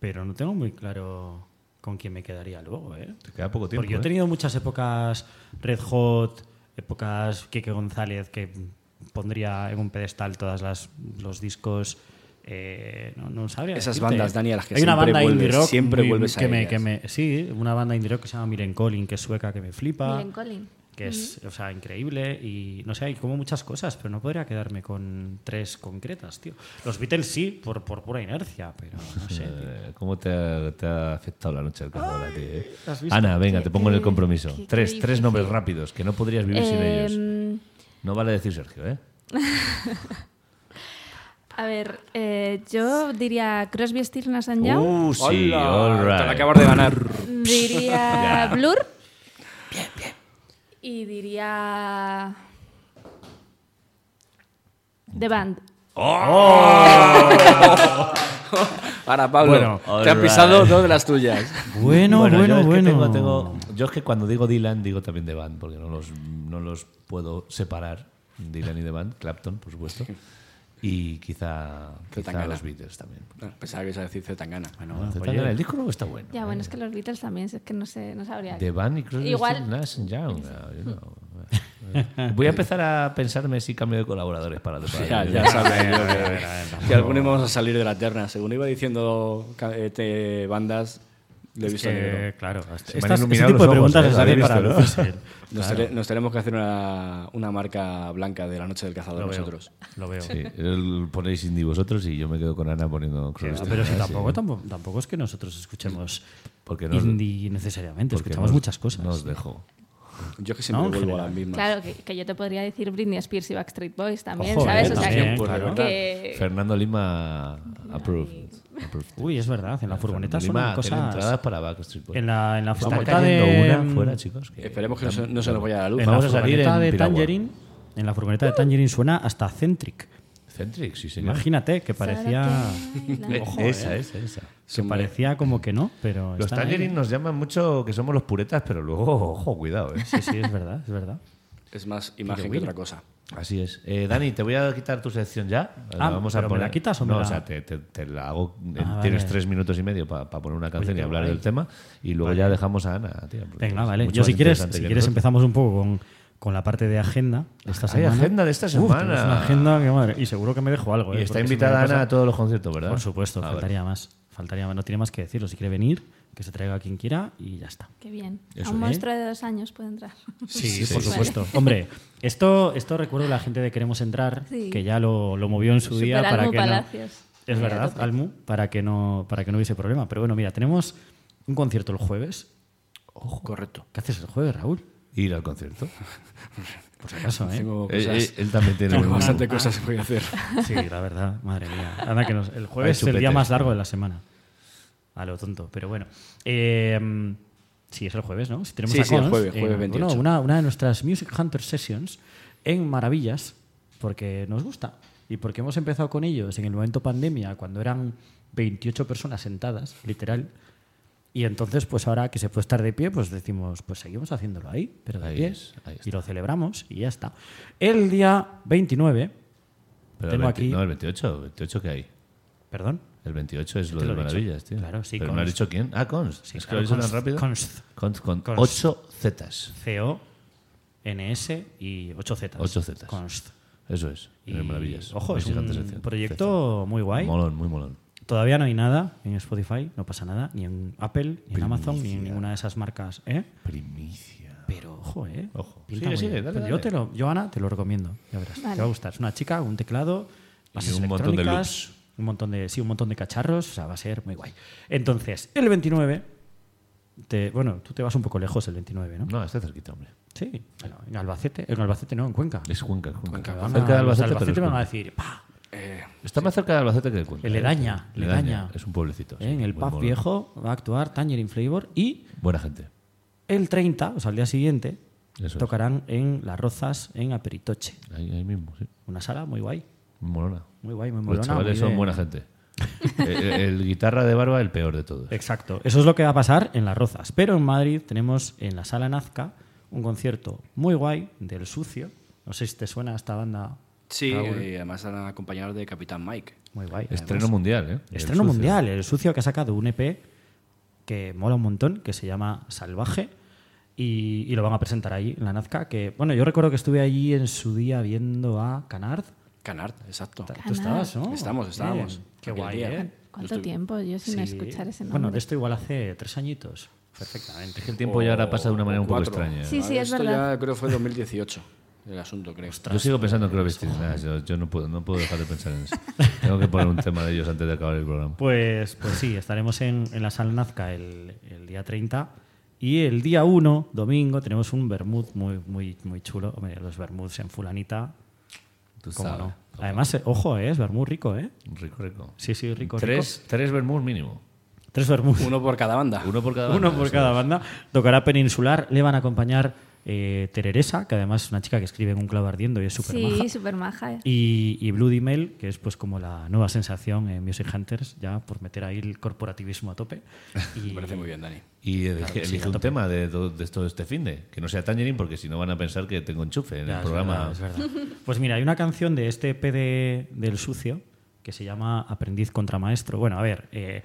pero no tengo muy claro con quién me quedaría luego, ¿eh? Te queda poco tiempo. Porque yo he ¿eh? tenido muchas épocas Red Hot, épocas Kike González, que pondría en un pedestal todas las los discos. Eh, no, no sabría Esas decirte. bandas, Dani, a las que Hay una siempre banda indie vuelves, rock siempre vuelves a que me, ellas. que me- Sí, una banda indie rock que se llama Miren Collin, que es sueca, que me flipa. Miren Colin. que es o sea, increíble y no sé, hay como muchas cosas, pero no podría quedarme con tres concretas, tío. Los Beatles sí, por, por pura inercia, pero no sé. tío. Eh, ¿Cómo te ha, te ha afectado la noche del cazador a ti? eh? Ana, venga, Qué- te pongo en el compromiso. qué- qué tres, tres nombres rápidos, que no podrías vivir sin ellos. Em, No vale decir Sergio, ¿eh? a ver, eh, yo diría Crosby, Stills, Nash and Young. Uh, sí, ¡Hola! all right. Te la acabas de ganar. Diría Ya. Blur. Bien, bien. Y diría. The Band. Ahora, Pablo, Bueno, te han pisado right. dos de las tuyas. Bueno, bueno, yo es que bueno. tengo- tengo- yo es que cuando digo Dylan digo también The Band, porque no los, no los puedo separar, Dylan y The Band, Clapton, por supuesto. Y quizá, quizá los Beatles también. Ah, Pensaba que ibas a decir Zetangana. Bueno, Ah, oye, Zetangana, el disco nuevo está bueno. Ya, ¿eh? bueno, es que los Beatles también, es que no sé, no sabría. The Band y Crosby, Igual- Nash and Young. No, yo no. Eh, Voy a empezar a pensarme si cambio de colaboradores para temporada. Ya, ya sabes yo que, algunos vamos a salir de la terna. Según iba diciendo eh, te- bandas, le he es visto que, negro. claro, este tipo de preguntas ¿eh? se ¿Lo hacen para no? Nos, Claro, nos tenemos que hacer una, una marca blanca de la noche del cazador lo veo, nosotros. Lo veo. Sí, el- ponéis indie vosotros y yo me quedo con Ana poniendo Ah, Stills, pero si Nash, tampoco, sí. tampoco, tampoco es que nosotros escuchemos Porque no- indie necesariamente, porque escuchamos no os- muchas cosas. No os dejo. Yo que siempre No, vuelvo a las mismas. Claro, que, que yo te podría decir Britney Spears y Backstreet Boys también, Ojo, ¿sabes? eh, o sea, que, claro. que- Fernando Lima approved. Uy, es verdad, en la furgoneta suenan Lima cosas. entradas para Backstreet Boys. En la, en la furgoneta de. una fuera, chicos. que- Esperemos que no se, no se nos vaya la luz. En Vamos la a salir furgoneta en de Piragua. Tangerine. En la furgoneta de Tangerine suena hasta Centric. Centric, sí, señor. Imagínate que parecía. Ojo, esa, eh. esa, esa. Que parecía como que no, pero. Los están ahí. Nos llaman mucho que somos los puretas, pero luego, ojo, cuidado, ¿eh? Sí, sí, es verdad, es verdad. Es más imagen que otra cosa. Así es. Eh, Dani, te voy a quitar tu sección ya. Ah, vamos ¿pero a me poner... la quitas o me no, la- o sea, te, te- te la hago. eh, Ah, Tienes vale. tres minutos y medio para poner una canción y hablar guay. del tema. Y luego ya dejamos a Ana. tía, Venga, es vale. Yo, si quieres, si quieres nosotros. empezamos un poco con, con la parte de agenda de esta Hay agenda de esta Uf, semana. tenemos una agenda que madre. Y seguro que me dejo algo. Y ¿eh? está porque si invitada pasa- Ana a todos los conciertos, ¿verdad? Por supuesto, Ah, faltaría más. Faltaría más. No tiene más que decirlo. Si quiere venir, que se traiga a quien quiera y ya está. Qué bien. Eso a un es. monstruo de dos años puede entrar. Sí, sí, por sí. supuesto. Hombre, esto, esto recuerdo la gente de Queremos Entrar, Sí. que ya lo, lo movió en su Super día para Almu que no. Palacios. Es Ahí a verdad, tope. Almu, para que no para que no hubiese problema. Pero bueno, mira, tenemos un concierto el jueves. Correcto. ¿Qué haces el jueves, Raúl? Ir al concierto. Por si acaso, ¿eh? Tengo Eh, cosas, eh, él también tiene tengo bastante cosas que voy a hacer. Sí, la verdad, madre mía. Anda que nos- el jueves es el día más largo de la semana. A lo tonto, pero bueno. Eh, sí, es el jueves, ¿no? Si tenemos Sí, a sí, el jueves, en- jueves 28. bueno, una, una de nuestras Music Hunter Sessions en Maravillas, porque nos gusta. Y porque hemos empezado con ellos en el momento pandemia, cuando eran 28 personas sentadas, literal. Y entonces, pues ahora que se puede estar de pie, pues decimos, pues seguimos haciéndolo ahí, pero de Ahí pie. es, y lo celebramos y ya está. El día 29, Pero Tengo el 20 aquí- No, el 28. ¿28 qué hay? perdón, El 28 es lo de lo he dicho. maravillas, tío. Claro, sí, Pero no has dicho quién. Ah, Const. Sí, es que lo he dicho tan Const, rápido. Con Const. 8 Zetas. CO, NS y 8 Z. 8 Zetas. Const. Eso es. Y, Maravillas. Ojo, es un sección. proyecto muy guay. Molón, muy molón. Todavía no hay nada en Spotify, no pasa nada, ni en Apple, ni en Amazon, ni en ninguna de esas marcas. ¿eh? Primicia. Pero ojo, ¿eh? Ojo. Pinta Sigue, sigue, dale, Yo, te lo, Joana, te lo recomiendo. Ya verás. Vale. Te va a gustar. Es una chica, un teclado, bases un montón de loops. Un montón de, sí, un montón de cacharros. O sea, va a ser muy guay. Entonces, el 29 te- bueno, tú te vas un poco lejos el 29, ¿no? No, está cerquita, hombre. Sí, bueno, en Albacete, en Albacete no, en Cuenca. Es Cuenca, es Cuenca. Van Cerca de Albacete, de pero es Albacete van a Cuenca. decir, ¡pa! Está más cerca de Albacete que de Cuenca. En ¿eh? Ledaña, Ledaña. Es un pueblecito. sí, En el pub viejo va a actuar Tangerine Flavor y Buena gente. el 30, o sea, al día siguiente, Eso es. tocarán en Las Rozas, en Aperitoche. Ahí, ahí mismo, sí. Una sala muy guay, Muy molona. Muy guay, muy Los molona. chavales muy son de- buena gente. el, el guitarra de barba, el peor de todos. Exacto. Eso es lo que va a pasar en Las Rozas. Pero en Madrid tenemos en la Sala Nazca un concierto muy guay del Sucio. No sé si te suena esta banda. Sí, Raúl. y además eran acompañados de Capitán Mike. Muy guay. Estreno además. mundial, ¿eh? Estreno mundial. El Sucio que ha sacado un EP que mola un montón, que se llama Salvaje. Y, y lo van a presentar ahí en la Nazca. Que, bueno, yo recuerdo que estuve allí en su día viendo a Canard. Canard, exacto. Tú Canard. estabas, ¿no? Estamos, estábamos. Bien. Qué guay, día. ¿eh? ¿Cuánto estoy- tiempo yo sin Sí. escuchar ese nombre? Bueno, de esto igual hace tres añitos. Perfectamente. Es que el tiempo ya ahora pasa de una manera un poco extraña. Sí, sí, es Esto verdad. ya creo fue 2018, el asunto, creo. Yo sigo pensando en Nash. Yo, yo no, puedo, no puedo dejar de pensar en eso. Tengo que poner un tema de ellos antes de acabar el programa. Pues, pues sí, estaremos en, en la sala Nazca el, el día 30. Y el día 1, domingo, tenemos un vermut muy, muy, muy chulo. Hombre, los vermuts en fulanita, Tú cómo sabes. no. Además, eh, ojo, eh, es vermut rico, ¿eh? Rico, rico. Sí, sí, rico, rico. Tres, tres vermouth mínimo. Tres vermuts. Uno por cada banda. Uno por cada banda. Uno por cada banda. Tocará Peninsular. Le van a acompañar eh, Tereresa, que además es una chica que escribe en un clavo ardiendo y es súper maja. Sí, súper maja. Y, y Bloody Mail, que es pues como la nueva sensación en Music Hunters, ya por meter ahí el corporativismo a tope. Y, Me parece muy bien, Dani. Y elige, Claro sí, un tope. tema de, todo- de esto de este fin de que no sea Tangerine, porque si no van a pensar que tengo enchufe en Ya, el es programa. verdad, es verdad. Pues mira, hay una canción de este EP de- del Sucio que se llama Aprendiz contra Maestro. Bueno, a ver, eh,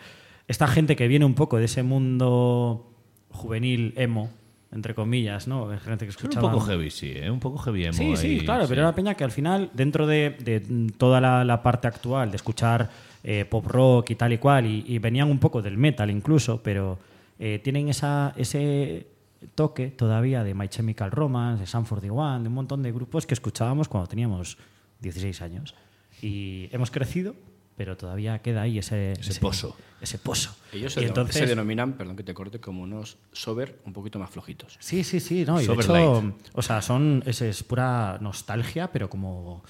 esta gente que viene un poco de ese mundo juvenil emo, entre comillas, ¿no? Gente que Es un escuchaba poco heavy, sí, ¿eh? un poco heavy emo Sí, sí, ahí, claro, sí. pero era peña que al final, dentro de, de toda la, la parte actual, de escuchar eh, pop rock y tal y cual, y, y venían un poco del metal incluso, pero eh, tienen esa, ese toque todavía de My Chemical Romance, de Sun 41, de un montón de grupos que escuchábamos cuando teníamos 16 años. Y hemos crecido, pero todavía queda ahí ese, Ese pozo. Ese pozo. Ellos Y se, entonces, se denominan, perdón que te corte, como unos sober un poquito más flojitos. Sí, sí, sí, no, y de Sober hecho, light. o sea, son, es, es pura nostalgia, pero como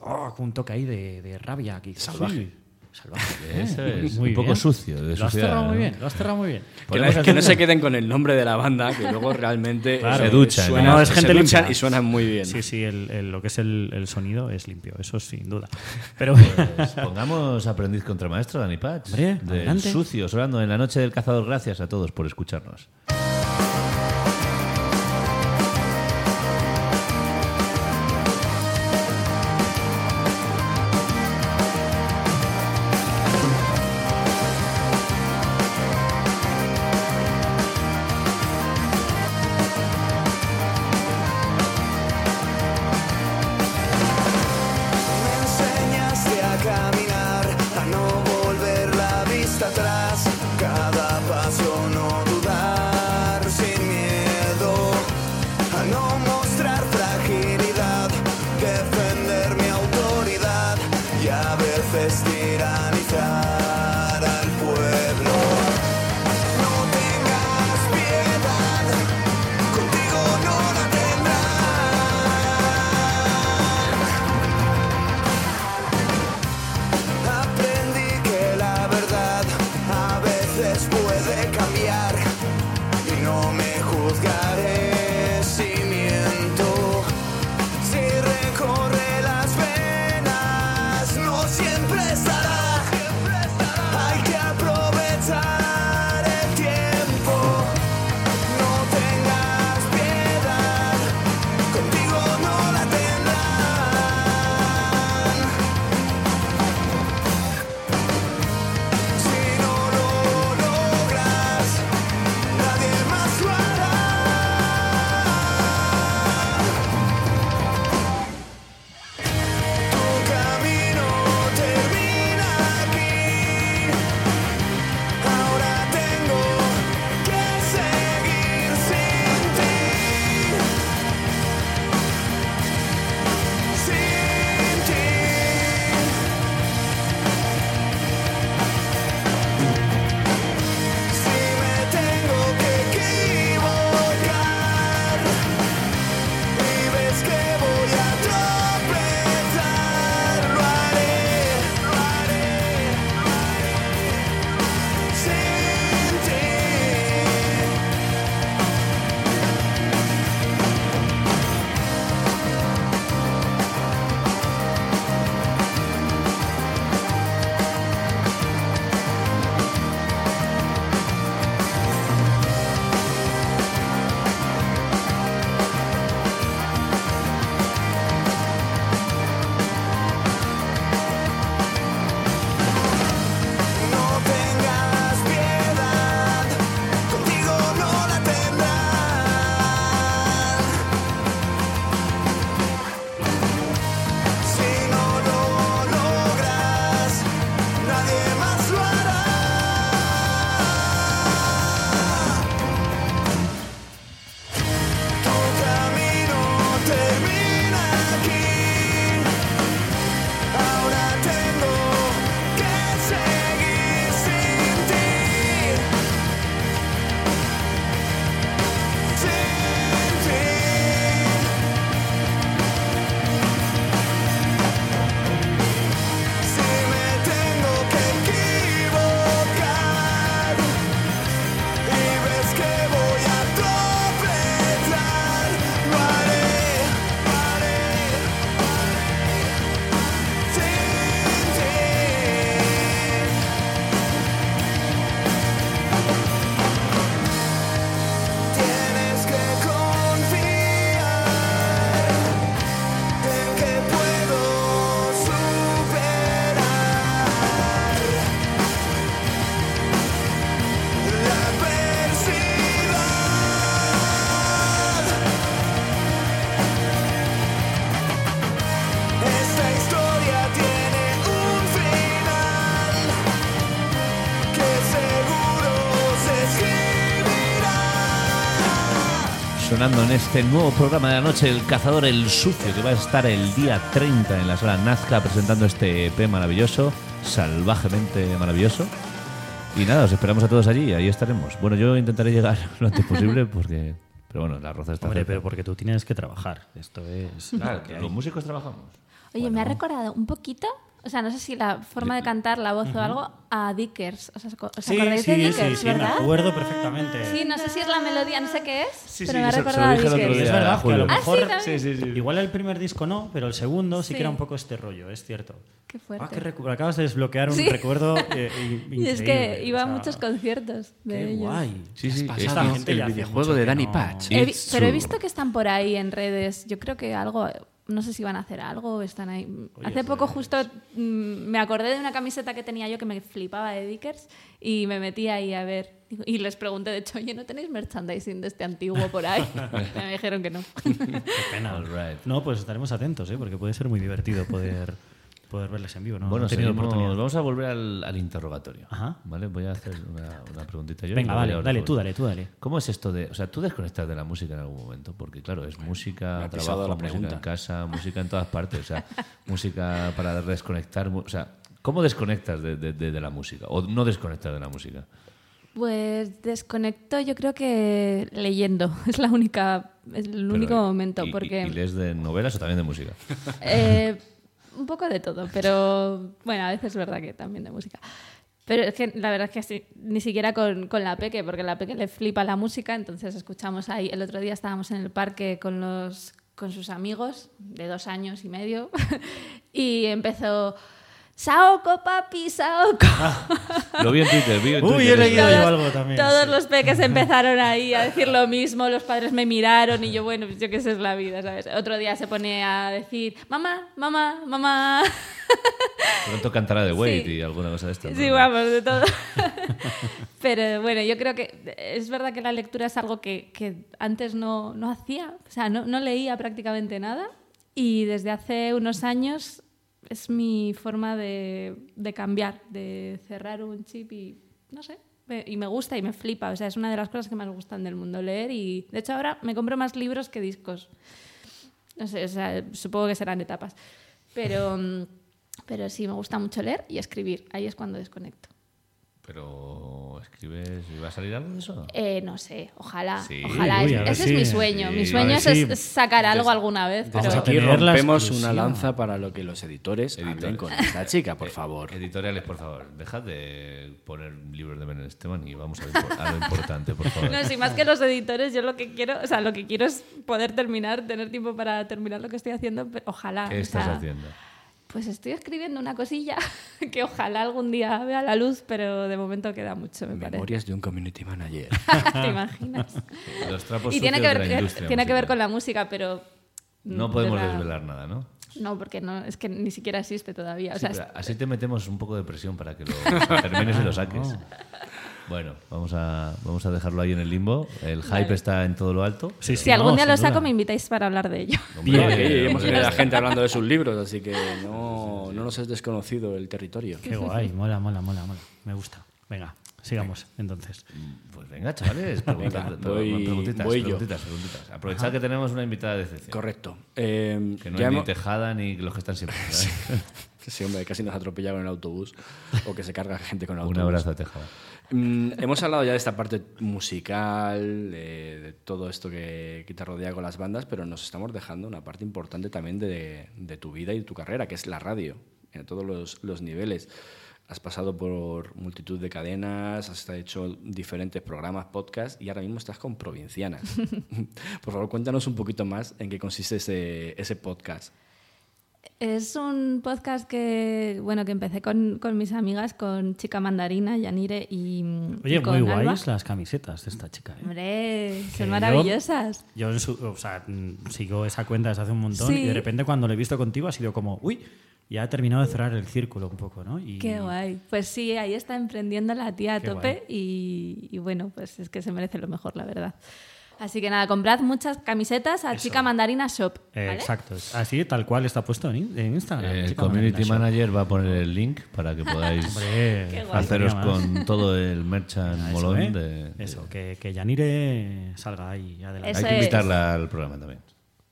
oh, un toque ahí de, de rabia aquí. Salvaje. Sí, salvaje. Eso Eh, es, muy un poco bien. sucio, de Lo has suciedad, cerrado muy bien, lo has cerrado muy bien. Que no, que no hacer- se queden con el nombre de la banda, que luego realmente Claro. Se duchan, No, es se gente limpia. y suenan muy bien. Sí, sí, el, el- lo que es el, el sonido es limpio, eso sin duda. Pero Pues pongamos aprendiz contra maestro, Dani Patch. Hombre, del adelante. sucio, sonando en la noche del cazador. Gracias a todos por escucharnos. En este nuevo programa de la noche, El Cazador El Sucio, que va a estar el día 30 en la sala Nazca presentando este EP maravilloso, salvajemente maravilloso. Y nada, os esperamos a todos allí, ahí estaremos. Bueno, yo intentaré llegar lo antes posible porque... Pero bueno, la roza está Hombre, cerca. pero porque tú tienes que trabajar. Esto es. Claro, que los músicos trabajamos. Oye, me ha recordado un poquito, o sea, no sé si la forma de cantar, la voz o algo, a Dickers. ¿Os, os Sí, acordáis sí, de sí, Dickers, sí, me verdad? acuerdo perfectamente. Sí, no sé si es la melodía, no sé qué es, Sí, pero sí, me ha recordado a Dickers. Es verdad que a lo. Ah, sí, mejor. Igual el primer disco no, pero el segundo sí, Sí. que era un poco este rollo, es cierto. Qué fuerte. Ah, acabas de desbloquear un Sí. recuerdo eh, y es que iba o a muchos conciertos de Qué ellos. guay. Sí, sí, Esta gente el videojuego de Danny no- Patch. Pero he visto que están por ahí en redes. Yo creo que algo, no sé si van a hacer algo o están ahí. Hace poco justo mm, me acordé de una camiseta que tenía yo que me flipaba de Dickers y me metí ahí a ver. Y les pregunté, de hecho, oye, ¿no tenéis merchandising de este antiguo por ahí? Me dijeron que no. Qué pena. All right. No, pues estaremos atentos, ¿eh? porque puede ser muy divertido poder, poder verles en vivo. ¿no? Bueno, No he tenido seguimos- oportunidad. vamos a volver al, al interrogatorio. Ajá. ¿Vale? Voy a hacer una, una preguntita yo. Venga, luego dale, tú dale, tú dale. ¿Cómo es esto de.? O sea, tú desconectas de la música en algún momento, porque claro, es música, trabajo, la música pregunta. en casa, música en todas partes, o sea, música para desconectar. O sea, ¿cómo desconectas de, de- de- de la música? ¿O no desconectas de la música? Pues desconecto, yo creo que leyendo. Es la única, es el Pero, único ¿y- momento. y- porque ¿Y lees de novelas o también de música? Eh, un poco de todo, pero bueno, a veces es verdad que también de música. Pero es que la verdad es que ni siquiera con, con la Peque, porque la Peque le flipa la música, entonces escuchamos ahí. El otro día estábamos en el parque con, los, con sus amigos de dos años y medio y empezó. Saoko, papi, Saoko. Lo vi en Twitter, vi en Uy, Twitter he eso. leído algo también. Todos sí. los peques empezaron ahí a decir lo mismo, los padres me miraron y yo, bueno, pues yo qué sé es la vida, ¿sabes? Otro día se pone a decir, mamá, mamá, mamá. Pronto cantará de Wait Sí. y alguna cosa de. Sí, ¿no? vamos, de todo. Pero bueno, yo creo que es verdad que la lectura es algo que, que antes no, no hacía, o sea, no, no leía prácticamente nada y desde hace unos años es mi forma de, de cambiar, de cerrar un chip y no sé. Y me gusta y me flipa, o sea, es una de las cosas que más gustan del mundo leer y de hecho ahora me compro más libros que discos. No sé, o sea, supongo que serán etapas. Pero, mm, pero sí, me gusta mucho leer y escribir. Ahí es cuando desconecto. Pero escribes y va a salir algo de eso. Eh, no sé, ojalá. Sí. ojalá. Uy, ese es mi sueño. sí, mi sueño es, si- es sacar algo alguna vez. Vamos Pero a Aquí rompemos una lanza para lo que los editores hablen Editores. con esta chica, por favor. Editoriales, por favor, dejad de poner libros de Ben Esteban y vamos a lo, a lo importante, por favor. no, si más que los editores, yo lo que quiero, o sea, lo que quiero es poder terminar, tener tiempo para terminar lo que estoy haciendo. pero ojalá. ¿Qué o estás sea, haciendo? Pues estoy escribiendo una cosilla que ojalá algún día vea la luz, pero de momento queda mucho, me parece. Memorias de un community manager. ¿Te imaginas? Los trapos y tiene que ver, de la industria tiene que ver con la música, pero No de podemos la- desvelar nada, ¿no? No, porque no, es que ni siquiera existe todavía. O sea, así te metemos un poco de presión para que lo termines y lo saques. Bueno, vamos a, vamos a dejarlo ahí en el limbo. El hype está en todo lo alto. Sí, sí, si algún no, día sin lo saco, duda. me invitáis para hablar de ello. Hombre, No, aquí hemos tenido a la gente hablando de sus libros, así que no, no nos es desconocido el territorio. Qué guay, mola, mola, mola, mola. Me gusta. Venga, sigamos entonces. Pues venga, chavales, pregunta- Venga, voy- preguntitas, voy yo. preguntitas, preguntitas. Aprovechad que tenemos una invitada de excepción. Correcto. Eh, Que no ya es ni Tejada ni los que están siempre. Sí, hombre, casi nos atropella con el autobús o que se carga gente con el Un autobús. abrazo a Tejada. Mm, hemos hablado ya de esta parte musical, de, de todo esto que, que te rodea con las bandas, pero nos estamos dejando una parte importante también de, de tu vida y de tu carrera, que es la radio, en todos los, los niveles. Has pasado por multitud de cadenas, has hecho diferentes programas, podcasts y ahora mismo estás con Provincianas. por favor, cuéntanos un poquito más en qué consiste ese, ese podcast. Es un podcast que, bueno, que empecé con, con mis amigas, con Chica Mandarina, Yanire y, Oye, y con muy Alba. guays las camisetas de esta chica. ¿eh? Hombre, Que son yo- maravillosas. Yo, en su- o sea, sigo esa cuenta desde hace un montón Sí. y de repente cuando lo he visto contigo ha sido como, uy, ya ha terminado de cerrar el círculo un poco, ¿no? Y, Qué guay. Pues sí, ahí está emprendiendo la tía a Qué tope y bueno, pues es que se merece lo mejor, la verdad. Así que nada, comprad muchas camisetas a Chica Mandarina Shop. Eh, ¿vale? Exacto. Así, tal cual está puesto en, en Instagram. El community Mandarina Shop. manager va a poner el link para que podáis Hombre, haceros con todo el merchan Eso, molón ¿eh? de... Eso, que, que Yanire salga ahí adelante. Eso Hay que es. invitarla al programa también.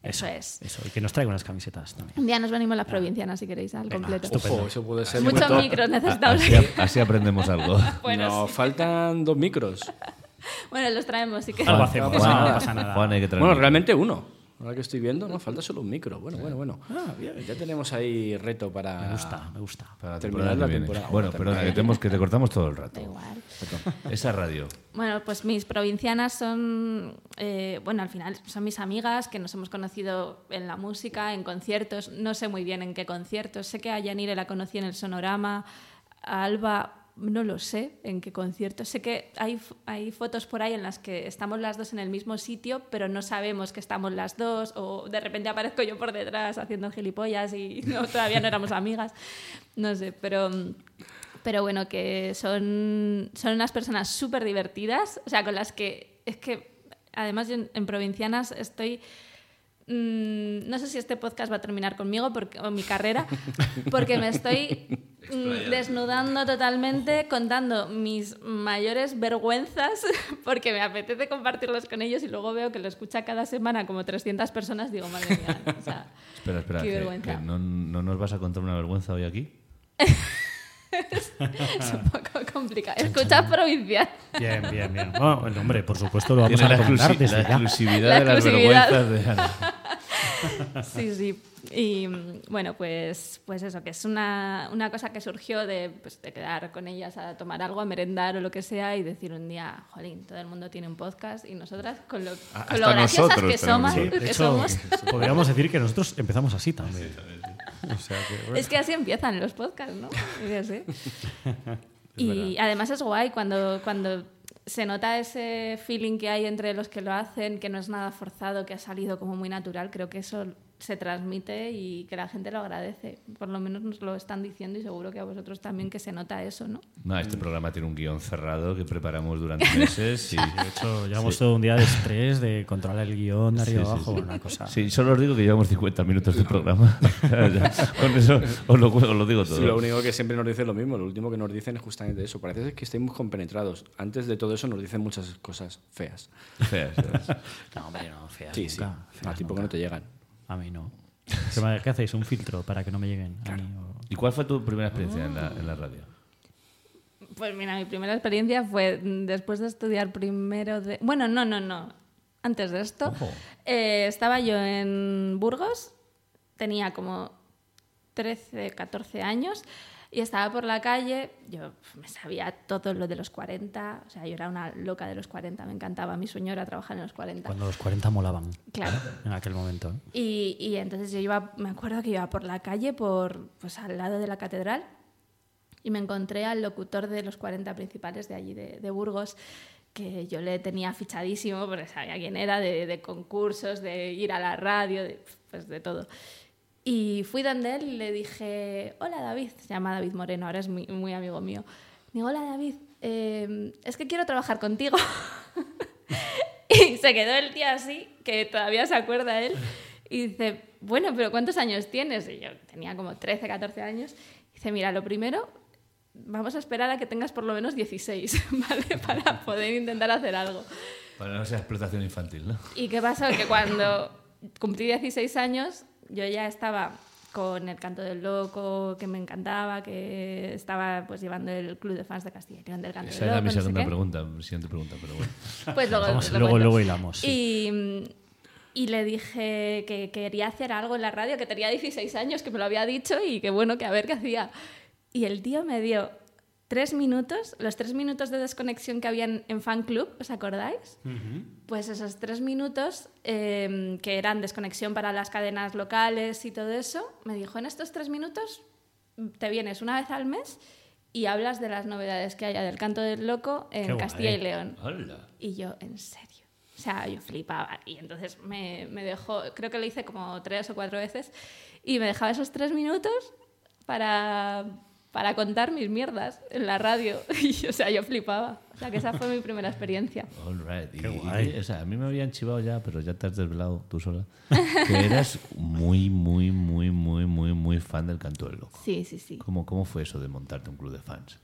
Eso es. Eso, y que nos traiga unas camisetas también. Un día nos venimos las provincianas si queréis al completo. Ojo, eso puede ser Muchos micros necesitamos. Así, así aprendemos algo. Bueno, Nos sí. faltan dos micros. Bueno, los traemos, sí que. Algo Juan, hacemos, no nada. pasa nada. Juan, hay que traer Bueno, realmente uno. Ahora que estoy viendo, no falta solo un micro. Bueno, bueno, bueno. Ah, bien. Ya tenemos ahí reto para. Me gusta, me gusta. Para terminar temporada la temporada. Bueno, que, terminar. tenemos, que te cortamos todo el Da rato. igual. Esa radio. Bueno, pues mis provincianas son, eh, bueno, al final son mis amigas que nos hemos conocido en la música, en conciertos. No sé muy bien en qué conciertos. Sé que a Yanire la conocí en el Sonorama, a Alba no lo sé en qué conciertos. Sé que hay, hay fotos por ahí en las que estamos las dos en el mismo sitio, pero no sabemos que estamos las dos, o de repente aparezco yo por detrás haciendo gilipollas y todavía no éramos amigas. No sé, pero... pero bueno, que son, son unas personas súper divertidas, o sea, con las que es que además yo en, en provincianas estoy... mm, no sé si este podcast va a terminar conmigo porque, o mi carrera, porque me estoy mm, desnudando totalmente, contando mis mayores vergüenzas, porque me apetece compartirlos con ellos y luego veo que lo escucha cada semana como 300 personas, digo, madre mía, o sea, Espera, espera, Qué que, vergüenza. que no, no nos vas a contar una vergüenza hoy aquí. es un poco complicado. Escucha provincial. Bien, bien, bien. Bueno, el hombre, por supuesto, lo vamos Tiene a la, recomendar la exclusividad La de las exclusividad. vergüenzas de Ana. Sí, sí. Y bueno, pues, pues eso, que es una, una cosa que surgió de, pues, de quedar con ellas a tomar algo, a merendar o lo que sea y decir un día, jolín, todo el mundo tiene un podcast y nosotras con lo, Ah, con lo graciosas que somos, Sí, que hecho, somos. podríamos decir que nosotros empezamos así también. O sea que, Es que así empiezan los podcasts, ¿no? Sé. y además es guay cuando, cuando se nota ese feeling que hay entre los que lo hacen, que no es nada forzado, que ha salido como muy natural. Creo que eso se transmite y que la gente lo agradece. Por lo menos nos lo están diciendo y seguro que a vosotros también que se nota eso, ¿no? No, este programa tiene un guion cerrado que preparamos durante meses. Y, de hecho, llevamos todo un día de estrés, de controlar el guion de arriba Sí, sí, abajo, sí. una cosa. Sí, solo os digo que llevamos 50 minutos de programa. Con eso os lo, os lo digo todo. Sí, lo único que siempre nos dicen lo mismo, lo último que nos dicen es justamente eso. Parece que estemos compenetrados. Antes de todo eso nos dicen muchas cosas feas. Feas, feas. No, hombre, no, feas Sí, sí. nunca, A feas ti porque nunca. no te llegan. A mí no. ¿Qué me- ¿Qué hacéis? ¿Un filtro para que no me lleguen? A mí, o- ¿Y cuál fue tu primera experiencia en la, en la radio? Pues mira, mi primera experiencia fue después de estudiar primero de... Bueno, no, no, no. Antes de esto, eh, estaba yo en Burgos, tenía como 13, 14 años y estaba por la calle, yo me sabía todo lo de los 40, o sea, yo era una loca de los 40, me encantaba, mi sueño era trabajar en los 40. Cuando los 40 molaban Claro. en aquel momento. ¿eh? Y, y entonces yo iba, me acuerdo que iba por la calle, por, pues al lado de la catedral, y me encontré al locutor de los 40 principales de allí, de, de Burgos, que yo le tenía fichadísimo, porque sabía quién era, de, de concursos, de ir a la radio, de, pues de todo. Y fui donde él y le dije, hola David, se llama David Moreno, ahora es muy, muy amigo mío. Digo, hola David, eh, es que quiero trabajar contigo. y se quedó el tío así, que todavía se acuerda él, y dice, bueno, pero ¿cuántos años tienes? Y yo tenía como 13, 14 años. Dice, mira, lo primero, vamos a esperar a que tengas por lo menos 16, ¿vale? Para poder intentar hacer algo. Para no ser explotación infantil, ¿no? ¿Y qué pasó? Que cuando cumplí 16 años, yo ya estaba con el canto del loco, que me encantaba, que estaba pues llevando el club de fans de Castilla y León del canto Esa del era loco. mi no sé segunda pregunta, siguiente pregunta, pero bueno. Pues luego, Vamos, luego, hilamos. sí. Y, y le dije que quería hacer algo en la radio, que tenía 16 años, que me lo había dicho y que bueno, que a ver qué hacía. Y el tío me dio tres minutos, los tres minutos de desconexión que habían en Fan Club, ¿os acordáis? Pues esos tres minutos, eh, que eran desconexión para las cadenas locales y todo eso, me dijo, en estos tres minutos te vienes una vez al mes y hablas de las novedades que haya del canto del loco Qué en guay. Castilla y León. Hola. Y yo, en serio. O sea, yo flipaba. Y entonces me, me dejó, creo que lo hice como tres o cuatro veces, y me dejaba esos tres minutos para, para contar mis mierdas en la radio. Y, o sea, yo flipaba. O sea, que esa fue mi primera experiencia. All right. Y- Qué y- guay. o sea, a mí me habían chivado ya, pero ya te has desvelado tú sola. Que eras muy, muy, muy, muy, muy, muy fan del canto del loco. Sí, sí, sí. ¿Cómo, ¿Cómo fue eso de montarte un club de fans?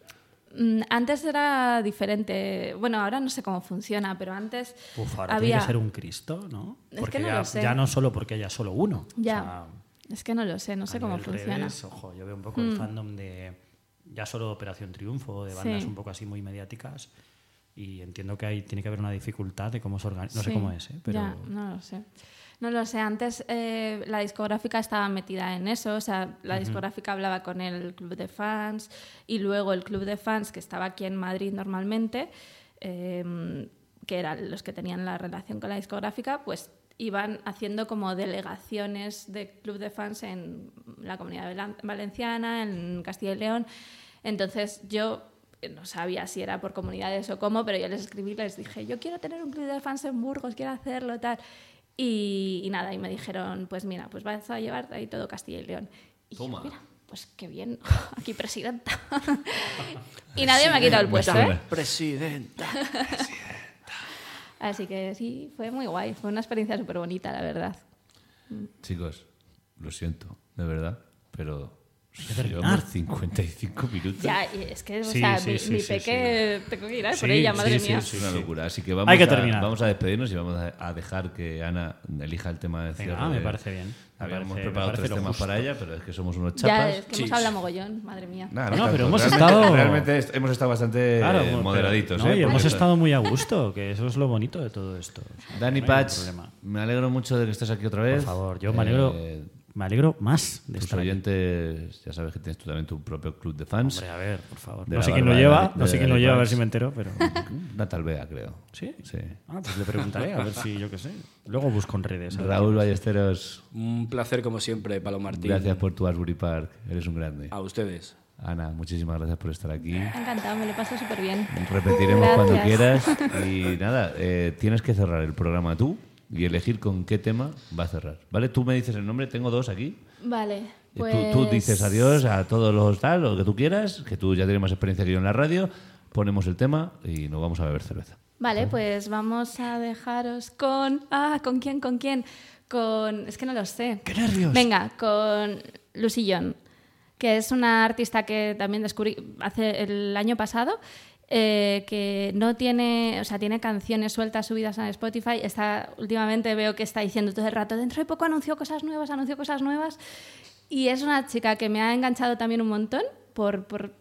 Mm, Antes era diferente. Bueno, ahora no sé cómo funciona, pero antes Uf, ahora había... tiene que ser un Cristo, ¿no? Es Porque que no ya, lo sé. ya no solo porque haya solo uno. Ya. O sea, Es que no lo sé, no sé cómo funciona. Mm. revés, ojo, yo veo un poco el fandom de ya solo Operación Triunfo, de bandas Sí. un poco así muy mediáticas. Y entiendo que hay, tiene que haber una dificultad de cómo se organiza. No sé cómo es, ¿eh? pero Ya, no lo sé. No lo sé. Antes eh, la discográfica estaba metida en eso. O sea, la discográfica hablaba con el club de fans y luego el club de fans que estaba aquí en Madrid normalmente, eh, que eran los que tenían la relación con la discográfica, pues iban haciendo como delegaciones de club de fans en la comunidad valen- valenciana, en Castilla y León. Entonces yo no sabía si era por comunidades o cómo, pero yo les escribí y les dije, yo quiero tener un club de fans en Burgos, quiero hacerlo, tal. Y, y nada, y me dijeron, pues mira, pues vas a llevar ahí todo Castilla y León. Y yo, Toma. mira, pues qué bien, aquí presidenta. y nadie me ha quitado el puesto, ¿eh? Presidenta. Así que sí, fue muy guay, fue una experiencia súper bonita, la verdad. Chicos, lo siento, de verdad, pero llevamos 55 minutos. Ya, y es que, o Sí, sea, sí, mi, sí, mi sí, peque, tengo que ir a por Sí, ella, madre sí, mía. sí. Es una locura. Así que vamos, Hay que a, terminar. vamos a despedirnos y vamos a, dejar que Ana elija el tema de cierre. Venga, me parece bien. Habíamos parece- preparado tres temas justo. para ella, pero es que somos unos Ya, chapas. es que Sí, hemos hablado mogollón, madre mía. Nah, No, tanto. pero hemos realmente, estado- Realmente hemos estado bastante Claro, eh, pero- moderaditos. no, ¿eh? y hemos estado muy a gusto, que eso es lo bonito de todo esto. O sea, Dani no Patch, me alegro mucho de que estés aquí otra vez. Por favor, yo me alegro, Eh, me alegro más de tus estar aquí. oyentes, ya sabes que tienes tú también tu propio club de fans. Hombre, a ver, por favor. No sé quién lo lleva, no sé quién lo lleva, a ver si me entero, pero... Natal Bea, creo. ¿Sí? Sí. Ah, pues le preguntaré, a ver si yo qué sé. Luego busco en redes. Raúl Ballesteros, Un placer como siempre, Palo Martín. gracias por tu Asbury Park. Eres un grande. A ustedes. Ana, muchísimas gracias por estar aquí. Encantado, me lo paso súper bien. Repetiremos cuando Gracias. quieras. Y nada, eh, tienes que cerrar el programa tú y elegir con qué tema va a cerrar. ¿Vale? Tú me dices el nombre, tengo dos aquí. Vale, pues... Tú, tú dices adiós a todos los tal, lo que tú quieras, que tú ya tienes más experiencia que yo en la radio. Ponemos el tema y nos vamos a beber cerveza. Vale, pues vamos a dejaros con... Ah, ¿con quién? ¿Con quién? Con... Es que no lo sé. ¡Qué nervios! Venga, con Lucy John, que es una artista que también descubrí hace el año pasado, eh, que no tiene, o sea, tiene canciones sueltas subidas en Spotify. Está, últimamente veo que está diciendo todo el rato, dentro de poco anunció cosas nuevas, anunció cosas nuevas. Y es una chica que me ha enganchado también un montón, por, por-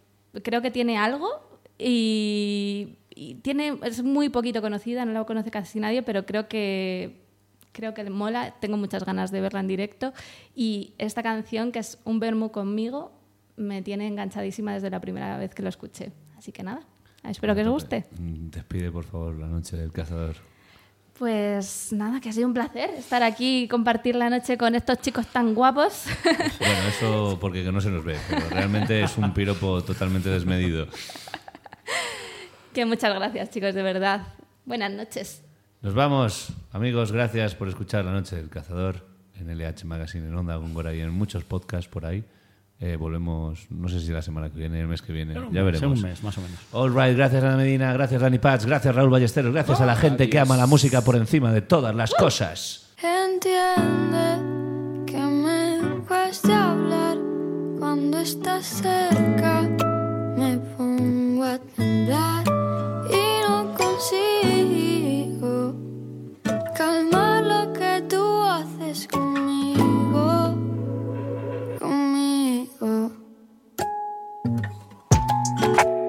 creo que tiene algo y, y tiene, es muy poquito conocida, no la conoce casi nadie, pero creo que creo que mola, tengo muchas ganas de verla en directo y esta canción que es Un Vermú conmigo me tiene enganchadísima desde la primera vez que lo escuché. Así que nada, espero que os guste. Mm, Despide, por favor, la noche del cazador. Pues nada, que ha sido un placer estar aquí y compartir la noche con estos chicos tan guapos. Bueno, eso porque que no se nos ve, pero realmente es un piropo totalmente desmedido. que muchas gracias, chicos, de verdad. Buenas noches. Nos vamos, amigos, gracias por escuchar La Noche del Cazador en LH Magazine, en Onda Góngora y en muchos podcasts por ahí. Eh, volvemos, no sé si la semana que viene, el mes que viene, Pero ya veremos. Un mes, más o menos. All right, gracias Ana Medina, gracias Dani Paz, gracias Raúl Ballesteros, gracias a la gente que ama la música por encima de todas las cosas. Entiende que me cuesta hablar cuando estás cerca. Me pongo a Todas